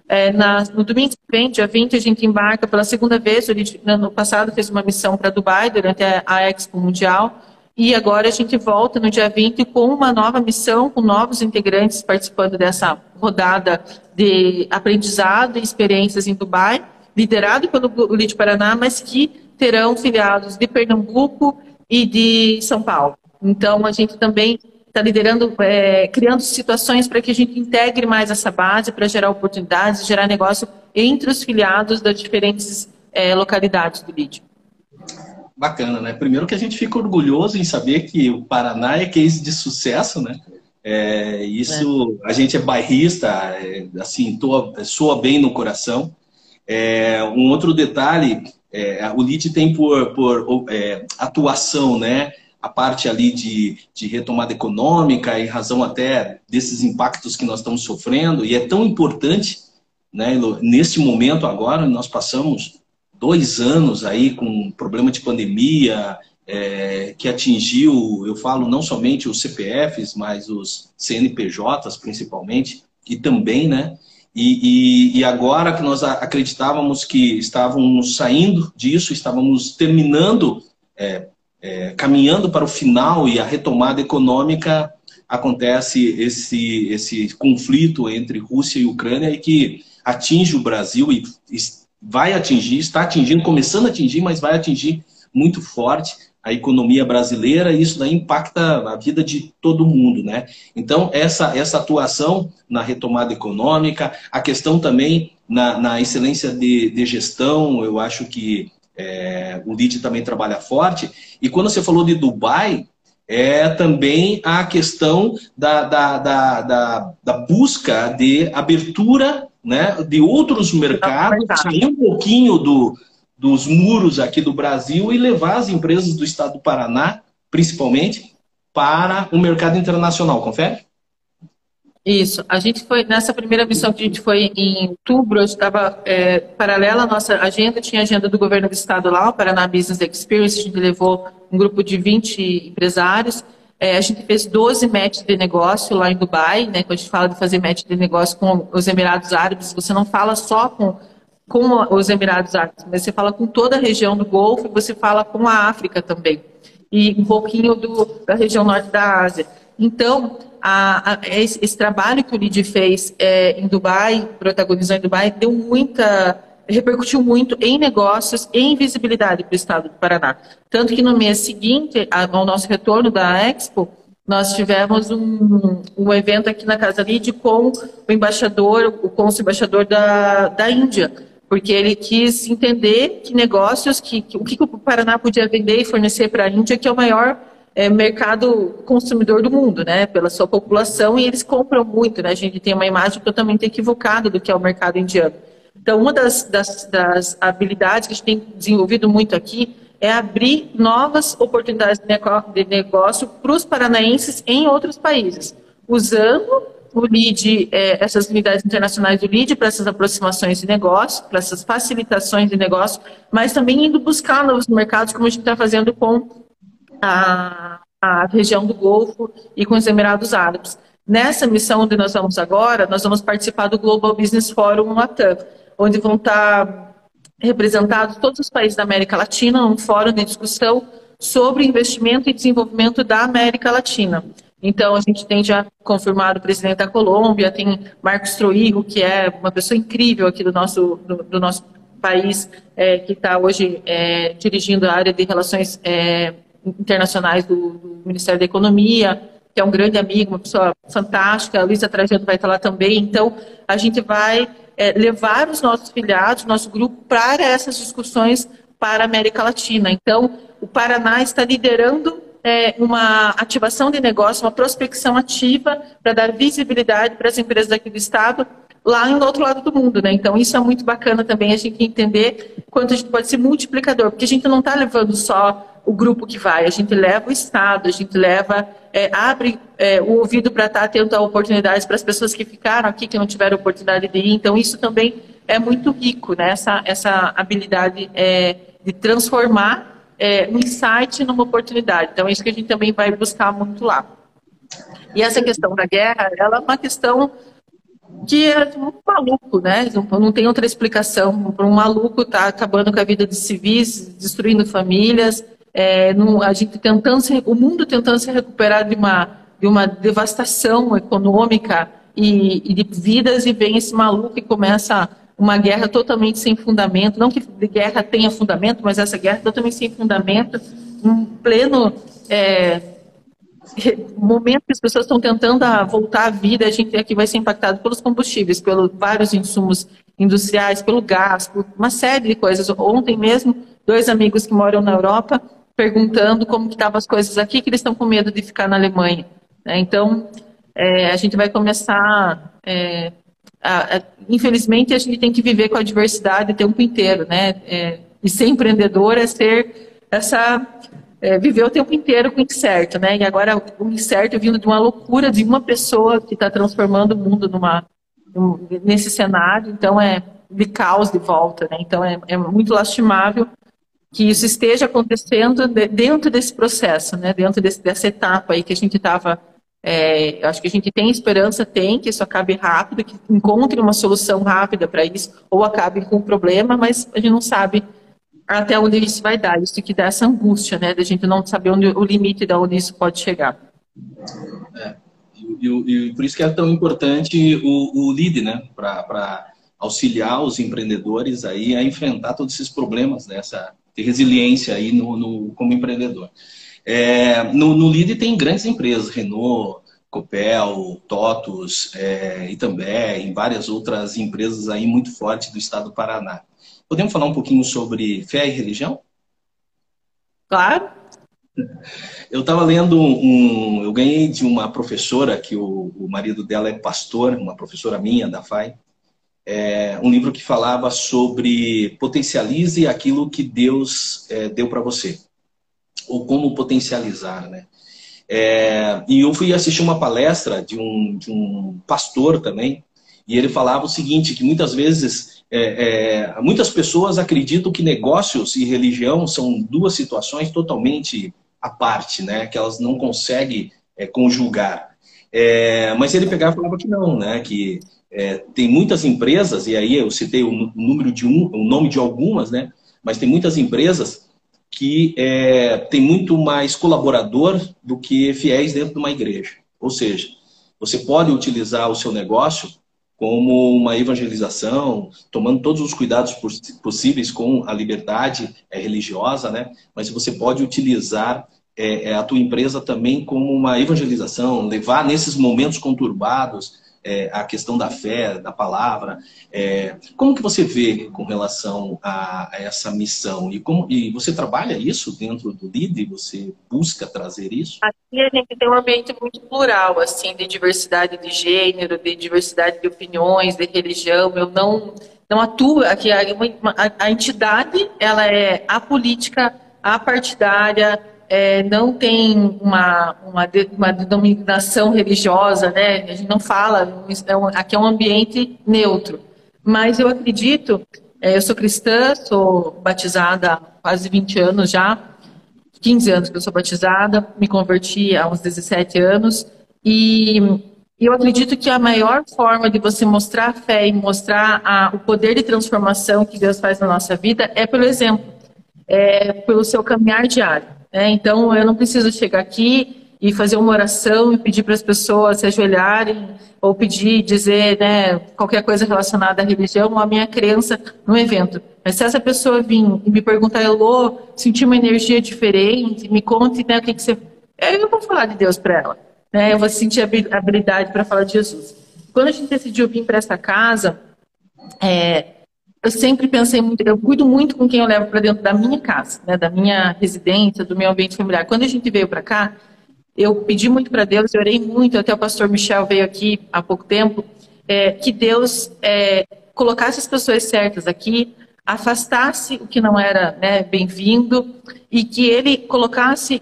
É, na, no domingo que vem, dia 20, a gente embarca pela segunda vez. LID, no ano passado, fez uma missão para Dubai durante a, a Expo Mundial. E agora a gente volta no dia 20 com uma nova missão, com novos integrantes participando dessa rodada de aprendizado e experiências em Dubai liderado pelo Lide Paraná, mas que terão filiados de Pernambuco e de São Paulo. Então, a gente também está liderando, é, criando situações para que a gente integre mais essa base, para gerar oportunidades, gerar negócio entre os filiados das diferentes é, localidades do LID. Bacana, né? Primeiro que a gente fica orgulhoso em saber que o Paraná é case de sucesso, né? É, isso, é. a gente é bairrista, é, assim, toa, soa bem no coração. É, um outro detalhe, é, o LID tem por, por atuação, né? A parte ali de, de retomada econômica, em razão até desses impactos que nós estamos sofrendo, e é tão importante, né, neste momento agora, nós passamos dois anos aí com problema de pandemia, é, que atingiu, eu falo não somente os CPFs, mas os CNPJs principalmente, e também, né? E, e, e, agora que nós acreditávamos que estávamos saindo disso, estávamos terminando, é, é, caminhando para o final e a retomada econômica, acontece esse, esse conflito entre Rússia e Ucrânia e que atinge o Brasil e vai atingir, está atingindo, começando a atingir, mas vai atingir muito forte a economia brasileira e isso daí impacta a vida de todo mundo, né? Então, essa, essa atuação na retomada econômica, a questão também na, na excelência de, de gestão, eu acho que é, o LID também trabalha forte. E quando você falou de Dubai, é também a questão da, da, da, da, da busca de abertura né, de outros mercados, sair um pouquinho do, dos muros aqui do Brasil e levar as empresas do estado do Paraná, principalmente, para o mercado internacional. Confere? Isso. A gente foi nessa primeira missão que a gente foi em outubro, estava é, paralela à nossa agenda, tinha agenda do governo do estado lá, o Paraná Business Experience, a gente levou um grupo de 20 empresários. É, a gente fez 12 matches de negócio lá em Dubai, né? Quando a gente fala de fazer match de negócio com os Emirados Árabes, você não fala só com, com os Emirados Árabes, mas você fala com toda a região do Golfo, você fala com a África também. E um pouquinho do, da região norte da Ásia. Então, a, a, esse, esse, trabalho que o LID fez é, em Dubai, protagonizou em Dubai, deu muita, repercutiu muito em negócios e em visibilidade para o estado do Paraná. Tanto que no mês seguinte, ao nosso retorno da Expo, nós tivemos um, um evento aqui na Casa LID com o embaixador, o cônsul embaixador da, da Índia, porque ele quis entender que negócios, que, que o que o Paraná podia vender e fornecer para a Índia, que é o maior é, mercado consumidor do mundo, né, pela sua população, e eles compram muito, né, a gente tem uma imagem totalmente equivocada do que é o mercado indiano. Então, uma das, das, das habilidades que a gente tem desenvolvido muito aqui é abrir novas oportunidades de negócio para os paranaenses em outros países, usando o LID, é, essas unidades internacionais do LID para essas aproximações de negócio, para essas facilitações de negócio, mas também indo buscar novos mercados, como a gente está fazendo com a, a região do Golfo e com os Emirados Árabes. Nessa missão onde nós vamos agora, nós vamos participar do Global Business Forum Latam, onde vão estar representados todos os países da América Latina, um fórum de discussão sobre investimento e desenvolvimento da América Latina. Então, a gente tem já confirmado o presidente da Colômbia, tem Marcos Troigo, que é uma pessoa incrível aqui do nosso, do, do nosso país, é, que está hoje é, dirigindo a área de relações é, internacionais do, do, Ministério da Economia, que é um grande amigo, uma pessoa fantástica. A Luísa Trajano vai estar lá também. Então, a gente vai é, levar os nossos filiados, nosso grupo, para essas discussões para a América Latina. Então, o Paraná está liderando é, uma ativação de negócio, uma prospecção ativa para dar visibilidade para as empresas aqui do Estado lá no outro lado do mundo, né? Então isso é muito bacana também a gente entender quanto a gente pode ser multiplicador, porque a gente não está levando só o grupo que vai, a gente leva o Estado, a gente leva, é, abre é, o ouvido para estar tá atento a oportunidades para as pessoas que ficaram aqui, que não tiveram oportunidade de ir. Então, isso também é muito rico, né? essa, essa habilidade é, de transformar é, um insight numa oportunidade. Então, é isso que a gente também vai buscar muito lá. E essa questão da guerra, ela é uma questão que é muito maluco, né? Não, tem outra explicação. Para um maluco tá acabando com a vida de civis, destruindo famílias, é, a gente tentando se, o mundo tentando se recuperar de uma, de uma devastação econômica e, e de vidas, e vem esse maluco e começa uma guerra totalmente sem fundamento, não que guerra tenha fundamento, mas essa guerra totalmente sem fundamento, um pleno é, momento que as pessoas estão tentando voltar à vida, a gente aqui vai ser impactado pelos combustíveis, pelos vários insumos industriais, pelo gás, por uma série de coisas. Ontem mesmo, dois amigos que moram na Europa perguntando como que estavam as coisas aqui, que eles estão com medo de ficar na Alemanha. Né? Então, é, a gente vai começar... É, a, a, infelizmente, a gente tem que viver com a diversidade o tempo inteiro, né? É, e ser empreendedor é ser essa... É, viver o tempo inteiro com o incerto, né? E agora o incerto vindo de uma loucura de uma pessoa que está transformando o mundo numa, nesse cenário, então é de caos de volta, né? Então é, é muito lastimável que isso esteja acontecendo dentro desse processo, né? dentro desse, dessa etapa aí que a gente estava. É, acho que a gente tem esperança, tem, que isso acabe rápido, que encontre uma solução rápida para isso, ou acabe com o problema, mas a gente não sabe até onde isso vai dar. Isso que dá essa angústia, né? Da gente não saber onde, o limite de onde isso pode chegar. É, e, e, e, por isso que é tão importante o, o LID, né? Para auxiliar os empreendedores aí a enfrentar todos esses problemas dessa ter resiliência aí no, no como empreendedor. É, no, no LID tem grandes empresas, Renault, Copel, TOTUS, é, Itambé, e várias outras empresas aí muito fortes do estado do Paraná. Podemos falar um pouquinho sobre fé e religião? Claro. Eu estava lendo um. Eu ganhei de uma professora, que o, o marido dela é pastor, uma professora minha da FAI, é, um livro que falava sobre potencialize aquilo que Deus é, deu para você, ou como potencializar, né? É, e eu fui assistir uma palestra de um, de um pastor também, e ele falava o seguinte, que muitas vezes, é, é, muitas pessoas acreditam que negócios e religião são duas situações totalmente à parte, né? Que elas não conseguem é, conjugar. Mas ele pegava e falava que não, né? Que é, tem muitas empresas, e aí eu citei o número de um, o nome de algumas, né? Mas tem muitas empresas que é, tem muito mais colaborador do que fiéis dentro de uma igreja. Ou seja, você pode utilizar o seu negócio como uma evangelização, tomando todos os cuidados possíveis com a liberdade é, religiosa, né? Mas você pode utilizar é, é, a tua empresa também como uma evangelização, levar nesses momentos conturbados é, a questão da fé, da palavra. É, como que você vê com relação a, a, essa missão? E, como, e você trabalha isso dentro do LIDE? Você busca trazer isso? Aqui a gente tem um ambiente muito plural, assim, de diversidade de gênero, de diversidade de opiniões, de religião. Eu não, não atuo aqui. A, a, a entidade, ela é apolítica, apartidária, é, não tem uma, uma, uma denominação religiosa, né? A gente não fala, é aqui é um ambiente neutro. Mas eu acredito, é, eu sou cristã, sou batizada há quase 20 anos já, 15 anos que eu sou batizada, me converti há uns 17 anos, e eu acredito que a maior forma de você mostrar a fé e mostrar a, o poder de transformação que Deus faz na nossa vida é pelo exemplo, é pelo seu caminhar diário. Né? Então, eu não preciso chegar aqui e fazer uma oração e pedir para as pessoas se ajoelharem ou pedir, dizer né, qualquer coisa relacionada à religião ou à minha crença no evento. Mas se essa pessoa vir e me perguntar, Elô, senti uma energia diferente, me conte né, o que, que você... Eu vou falar de Deus para ela. Né? Eu vou sentir habilidade para falar de Jesus. Quando a gente decidiu vir para essa casa, é, eu sempre pensei muito, eu cuido muito com quem eu levo para dentro da minha casa, né, da minha residência, do meu ambiente familiar. Quando a gente veio para cá, eu pedi muito para Deus, eu orei muito, até o pastor Michel veio aqui há pouco tempo, é, que Deus é, colocasse as pessoas certas aqui, afastasse o que não era né, bem-vindo e que ele colocasse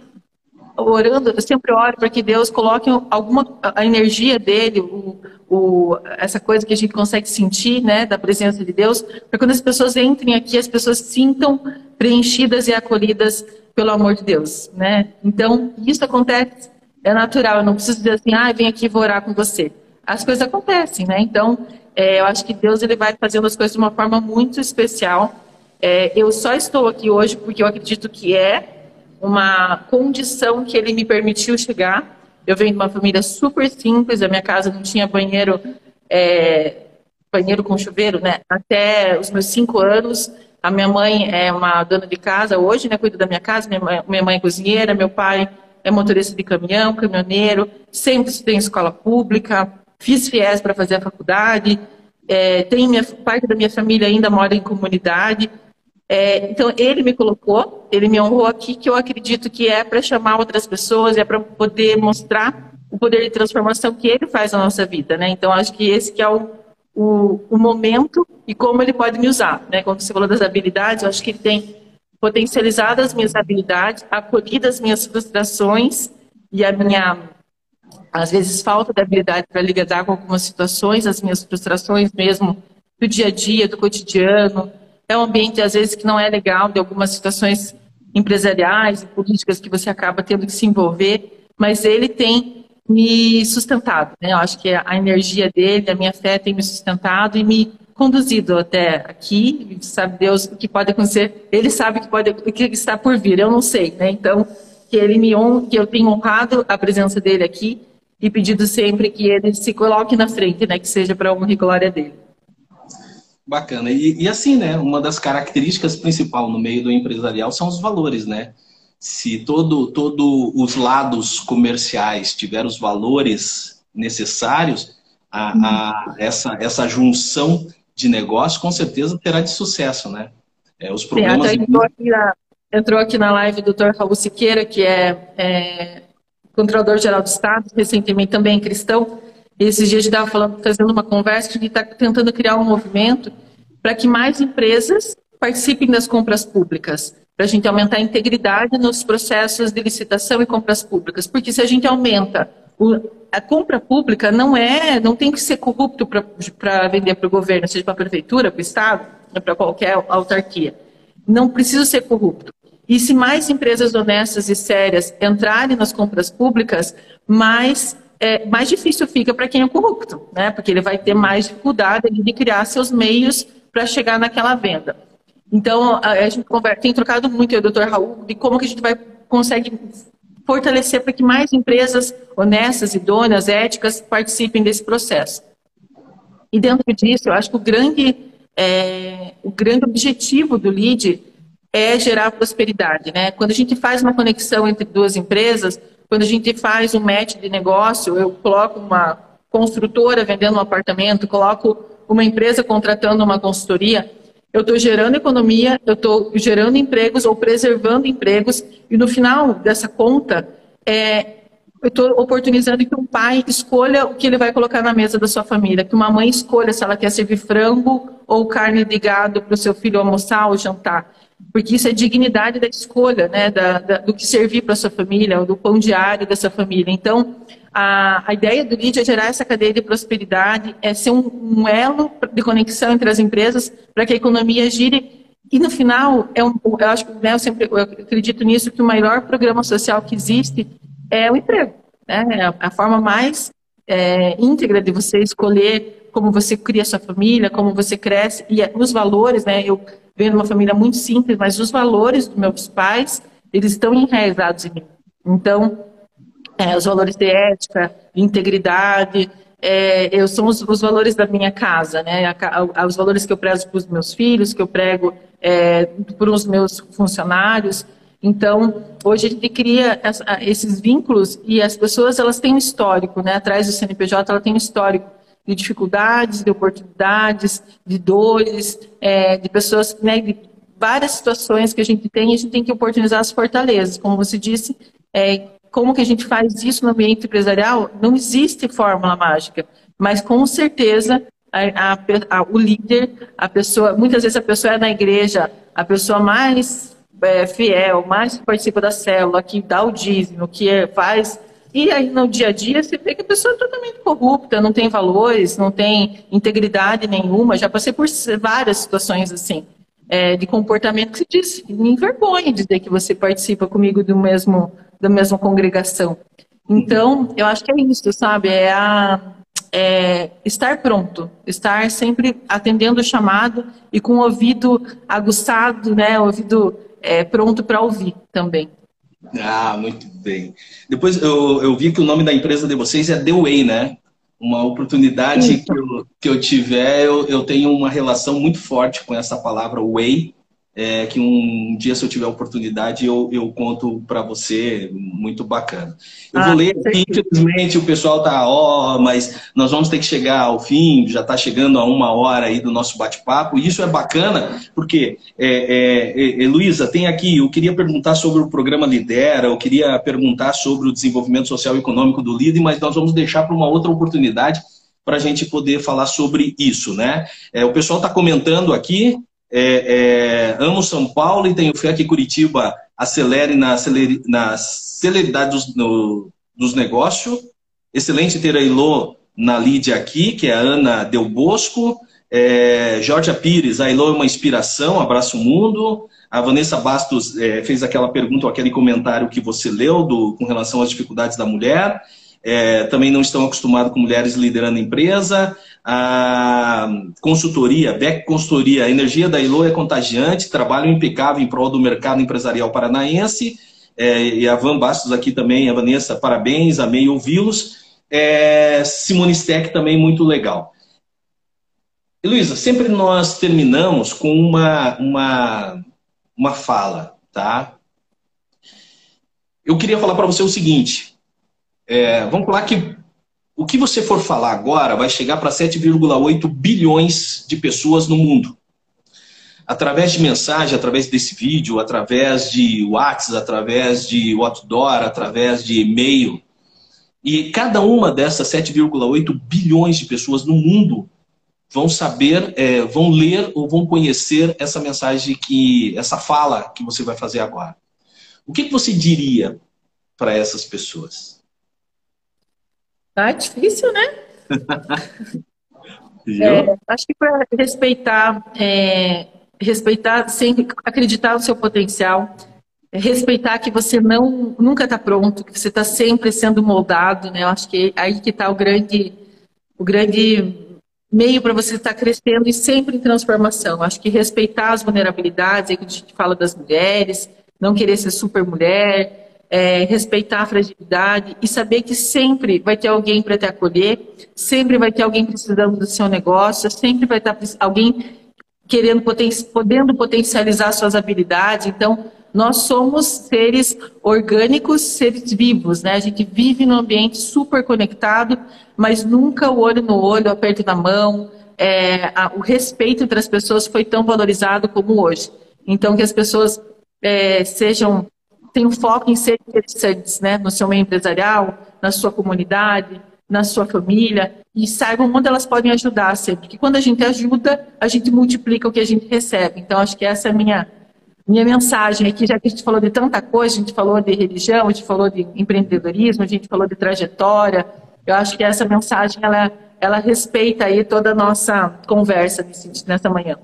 orando, eu sempre oro para que Deus coloque alguma a energia dele, o, o, essa coisa que a gente consegue sentir, né, da presença de Deus, para quando as pessoas entrem aqui, as pessoas sintam preenchidas e acolhidas pelo amor de Deus, né? Então, isso acontece, é natural, eu não preciso dizer assim, ah, vem aqui, vou orar com você. As coisas acontecem, né? Então, é, eu acho que Deus ele vai fazendo as coisas de uma forma muito especial. É, eu só estou aqui hoje porque eu acredito que é uma condição que ele me permitiu chegar. Eu venho de uma família super simples, a minha casa não tinha banheiro, é, banheiro com chuveiro, né? Até os meus cinco anos. A minha mãe é uma dona de casa hoje, né? Cuida da minha casa. Minha mãe, minha mãe é cozinheira, meu pai é motorista de caminhão, caminhoneiro. Sempre estudei em escola pública, fiz FIES para fazer a faculdade. É, tem minha, parte da minha família ainda mora em comunidade. É, então, ele me colocou, ele me honrou aqui, que eu acredito que é para chamar outras pessoas, é para poder mostrar o poder de transformação que ele faz na nossa vida, né? Então, acho que esse que é o, o, o momento e como ele pode me usar, né? Quando você falou das habilidades, eu acho que ele tem potencializado as minhas habilidades, acolhido as minhas frustrações e a minha, às vezes, falta de habilidade para lidar com algumas situações, as minhas frustrações mesmo do dia a dia, do cotidiano, é um ambiente, às vezes, que não é legal, de algumas situações empresariais e políticas que você acaba tendo que se envolver, mas ele tem me sustentado. Né? Eu acho que a energia dele, a minha fé tem me sustentado e me conduzido até aqui. Sabe Deus o que pode acontecer. Ele sabe que pode o que está por vir. Eu não sei, né? Então que ele me honra, que eu tenho honrado a presença dele aqui e pedido sempre que ele se coloque na frente, né? Que seja para honra e glória dele. Bacana. E, e, assim, né? Uma das características principais no meio do empresarial são os valores, né? Se todo, todo os lados comerciais tiver os valores necessários, a, a, essa, essa junção de negócio com certeza terá de sucesso, né? É, os problemas. Sim, entrou, aqui na, entrou aqui na live o Dr. Raul Siqueira, que é, é controlador-geral do Estado, recentemente também cristão. Esses dias estava falando, fazendo uma conversa, a gente está tentando criar um movimento para que mais empresas participem das compras públicas. para a gente aumentar a integridade nos processos de licitação e compras públicas. Porque se a gente aumenta o, a compra pública, não é, não tem que ser corrupto para vender para o governo, seja para a prefeitura, para o Estado, para qualquer autarquia. Não precisa ser corrupto. E se mais empresas honestas e sérias entrarem nas compras públicas, mais, é, mais difícil fica para quem é corrupto, né? porque ele vai ter mais dificuldade de criar seus meios para chegar naquela venda. Então, a, gente conversa, tem trocado muito, eu o doutor Raul, de como que a gente vai consegue fortalecer para que mais empresas honestas, idôneas, éticas participem desse processo. E dentro disso, eu acho que o grande, é, o grande objetivo do LEAD é gerar prosperidade. Né? Quando a gente faz uma conexão entre duas empresas, quando a gente faz um match de negócio, eu coloco uma construtora vendendo um apartamento, coloco uma empresa contratando uma consultoria, eu estou gerando economia, eu estou gerando empregos ou preservando empregos, e no final dessa conta, é, eu estou oportunizando que um pai escolha o que ele vai colocar na mesa da sua família, que uma mãe escolha se ela quer servir frango ou carne de gado para o seu filho almoçar ou jantar porque isso é dignidade da escolha, né, da, da, do que servir para sua família, do pão diário dessa família. Então, a, a ideia do LEAD é gerar essa cadeia de prosperidade, é ser um, um elo de conexão entre as empresas para que a economia gire. E no final, é um, eu acho né, eu sempre eu acredito nisso, que o maior programa social que existe é o emprego. Né? É a, a forma mais é, íntegra de você escolher como você cria sua família, como você cresce, e os valores, né? Eu venho de uma família muito simples, mas os valores dos meus pais, eles estão enraizados em mim. Então, é, os valores de ética, de integridade, é, eu são os, os, valores da minha casa, né? A, a, os valores que eu prezo para os meus filhos, que eu prego é, para os meus funcionários. Então, hoje a gente cria essa, esses vínculos e as pessoas elas têm um histórico, né? Atrás do CNPJ ela tem um histórico de dificuldades, de oportunidades, de dores, é, de pessoas, né, de várias situações que a gente tem, a gente tem que oportunizar as fortalezas. Como você disse, é, como que a gente faz isso no ambiente empresarial? Não existe fórmula mágica, mas com certeza a, a, a, o líder, a pessoa, muitas vezes a pessoa é na igreja, a pessoa mais é, fiel, mais que participa da célula, que dá o dízimo, que é, faz e aí no dia a dia você vê que a pessoa é totalmente corrupta, não tem valores, não tem integridade nenhuma. Já passei por várias situações assim, é, de comportamento que se diz, me envergonha dizer que você participa comigo do mesmo, da mesma congregação. Então, eu acho que é isso, sabe? É, a, é estar pronto, estar sempre atendendo o chamado e com o ouvido aguçado, né? O ouvido é, pronto para ouvir também. Ah, muito bem. Depois eu, eu vi que o nome da empresa de vocês é The Way, né? Uma oportunidade que eu, que eu tiver, eu, eu tenho uma relação muito forte com essa palavra Way é, que um dia, se eu tiver oportunidade, eu, eu conto para você, muito bacana. Eu ah, vou ler aqui, infelizmente o pessoal tá, ó, oh, mas nós vamos ter que chegar ao fim, já está chegando a uma hora aí do nosso bate-papo, e isso é bacana, porque, é, é, é, Luísa, tem aqui, eu queria perguntar sobre o programa Lidera, eu queria perguntar sobre o desenvolvimento social e econômico do LIDE, mas nós vamos deixar para uma outra oportunidade para a gente poder falar sobre isso, né? É, o pessoal está comentando aqui, é, é, amo São Paulo e tenho fé que Curitiba acelere na, celeri, na celeridade dos, no, dos negócios. Excelente ter a Ilô na Lídia aqui, que é a Ana Del Bosco. É, Jorge Pires, a Ilô é uma inspiração, abraço mundo. A Vanessa Bastos é, fez aquela pergunta ou aquele comentário que você leu do, com relação às dificuldades da mulher. É, também não estão acostumados com mulheres liderando a empresa a consultoria, Beck Consultoria, a energia da Ilo é contagiante, trabalho impecável em prol do mercado empresarial paranaense. É, e a Van Bastos aqui também, a Vanessa, parabéns, amei ouvi-los. É, Simone Steck também, muito legal. E, Luísa, sempre nós terminamos com uma, uma, uma fala, tá? Eu queria falar para você o seguinte. É, vamos falar que o que você for falar agora vai chegar para 7,8 bilhões de pessoas no mundo. Através de mensagem, através desse vídeo, através de WhatsApp, através de outdoor, através de e-mail. E cada uma dessas 7,8 bilhões de pessoas no mundo vão saber, é, vão ler ou vão conhecer essa mensagem que, essa fala que você vai fazer agora. O que, que você diria para essas pessoas? Tá difícil, né? é, acho que para respeitar, é, respeitar, sempre acreditar no seu potencial, é, respeitar que você não nunca está pronto, que você está sempre sendo moldado, né? Eu acho que é aí que está o grande, o grande meio para você estar tá crescendo e sempre em transformação. Acho que respeitar as vulnerabilidades, aí que a gente fala das mulheres, não querer ser super mulher, é, respeitar a fragilidade e saber que sempre vai ter alguém para te acolher, sempre vai ter alguém precisando do seu negócio, sempre vai estar alguém querendo poten podendo potencializar suas habilidades. Então, nós somos seres orgânicos, seres vivos, né? A gente vive num ambiente super conectado, mas nunca o olho no olho, o aperto da mão, é, a, o respeito entre as pessoas foi tão valorizado como hoje. Então, que as pessoas é, sejam tenham foco em ser interessantes, né, no seu meio empresarial, na sua comunidade, na sua família e saibam onde elas podem ajudar sempre. Porque quando a gente ajuda, a gente multiplica o que a gente recebe. Então, acho que essa é a minha minha mensagem aqui, já que a gente falou de tanta coisa, a gente falou de religião, a gente falou de empreendedorismo, a gente falou de trajetória. Eu acho que essa mensagem ela, ela respeita aí toda a nossa conversa nessa manhã.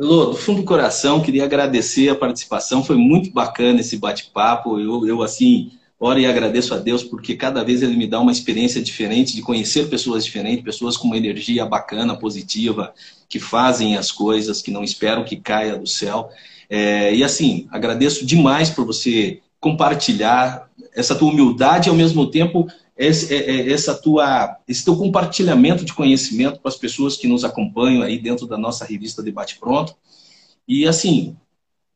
Lô, do fundo do coração, queria agradecer a participação, foi muito bacana esse bate-papo. Eu, eu, assim, oro e agradeço a Deus porque cada vez ele me dá uma experiência diferente de conhecer pessoas diferentes, pessoas com uma energia bacana, positiva, que fazem as coisas, que não esperam que caia do céu. É, e assim, agradeço demais por você compartilhar essa tua humildade e ao mesmo tempo esse, é, é, essa tua, esse teu compartilhamento de conhecimento com as pessoas que nos acompanham aí dentro da nossa revista Debate Pronto. E assim,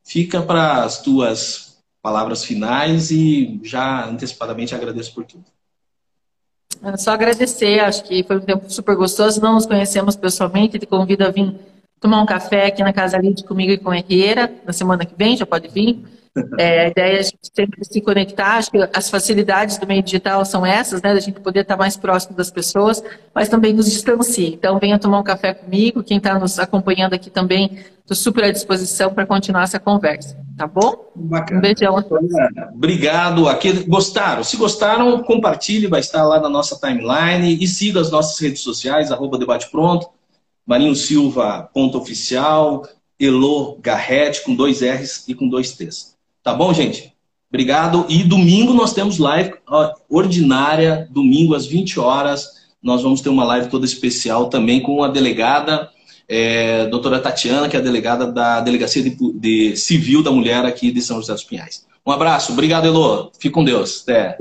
fica para as tuas palavras finais e já antecipadamente agradeço por tudo. Só agradecer, acho que foi um tempo super gostoso. Não nos conhecemos pessoalmente, te convido a vir tomar um café aqui na Casa Lide comigo e com a Herrera na semana que vem, já pode vir. É, a ideia é a gente sempre se conectar, acho que as facilidades do meio digital são essas, né, da gente poder estar mais próximo das pessoas, mas também nos distancia. Então, venha tomar um café comigo, quem está nos acompanhando aqui também, estou super à disposição para continuar essa conversa, tá bom? Bacana. Um beijão a todos. Obrigado. Aqui, gostaram? Se gostaram, compartilhe, vai estar lá na nossa timeline e siga as nossas redes sociais, arroba debate pronto, Marinho Silva, ponto oficial, Elo Garrett, com dois R's e com dois T's. Tá bom, gente? Obrigado. E domingo nós temos live ordinária, domingo às 20 horas. Nós vamos ter uma live toda especial também com a delegada, é, doutora Tatiana, que é a delegada da Delegacia de, de Civil da Mulher aqui de São José dos Pinhais. Um abraço. Obrigado, Elo. Fique com Deus. Até.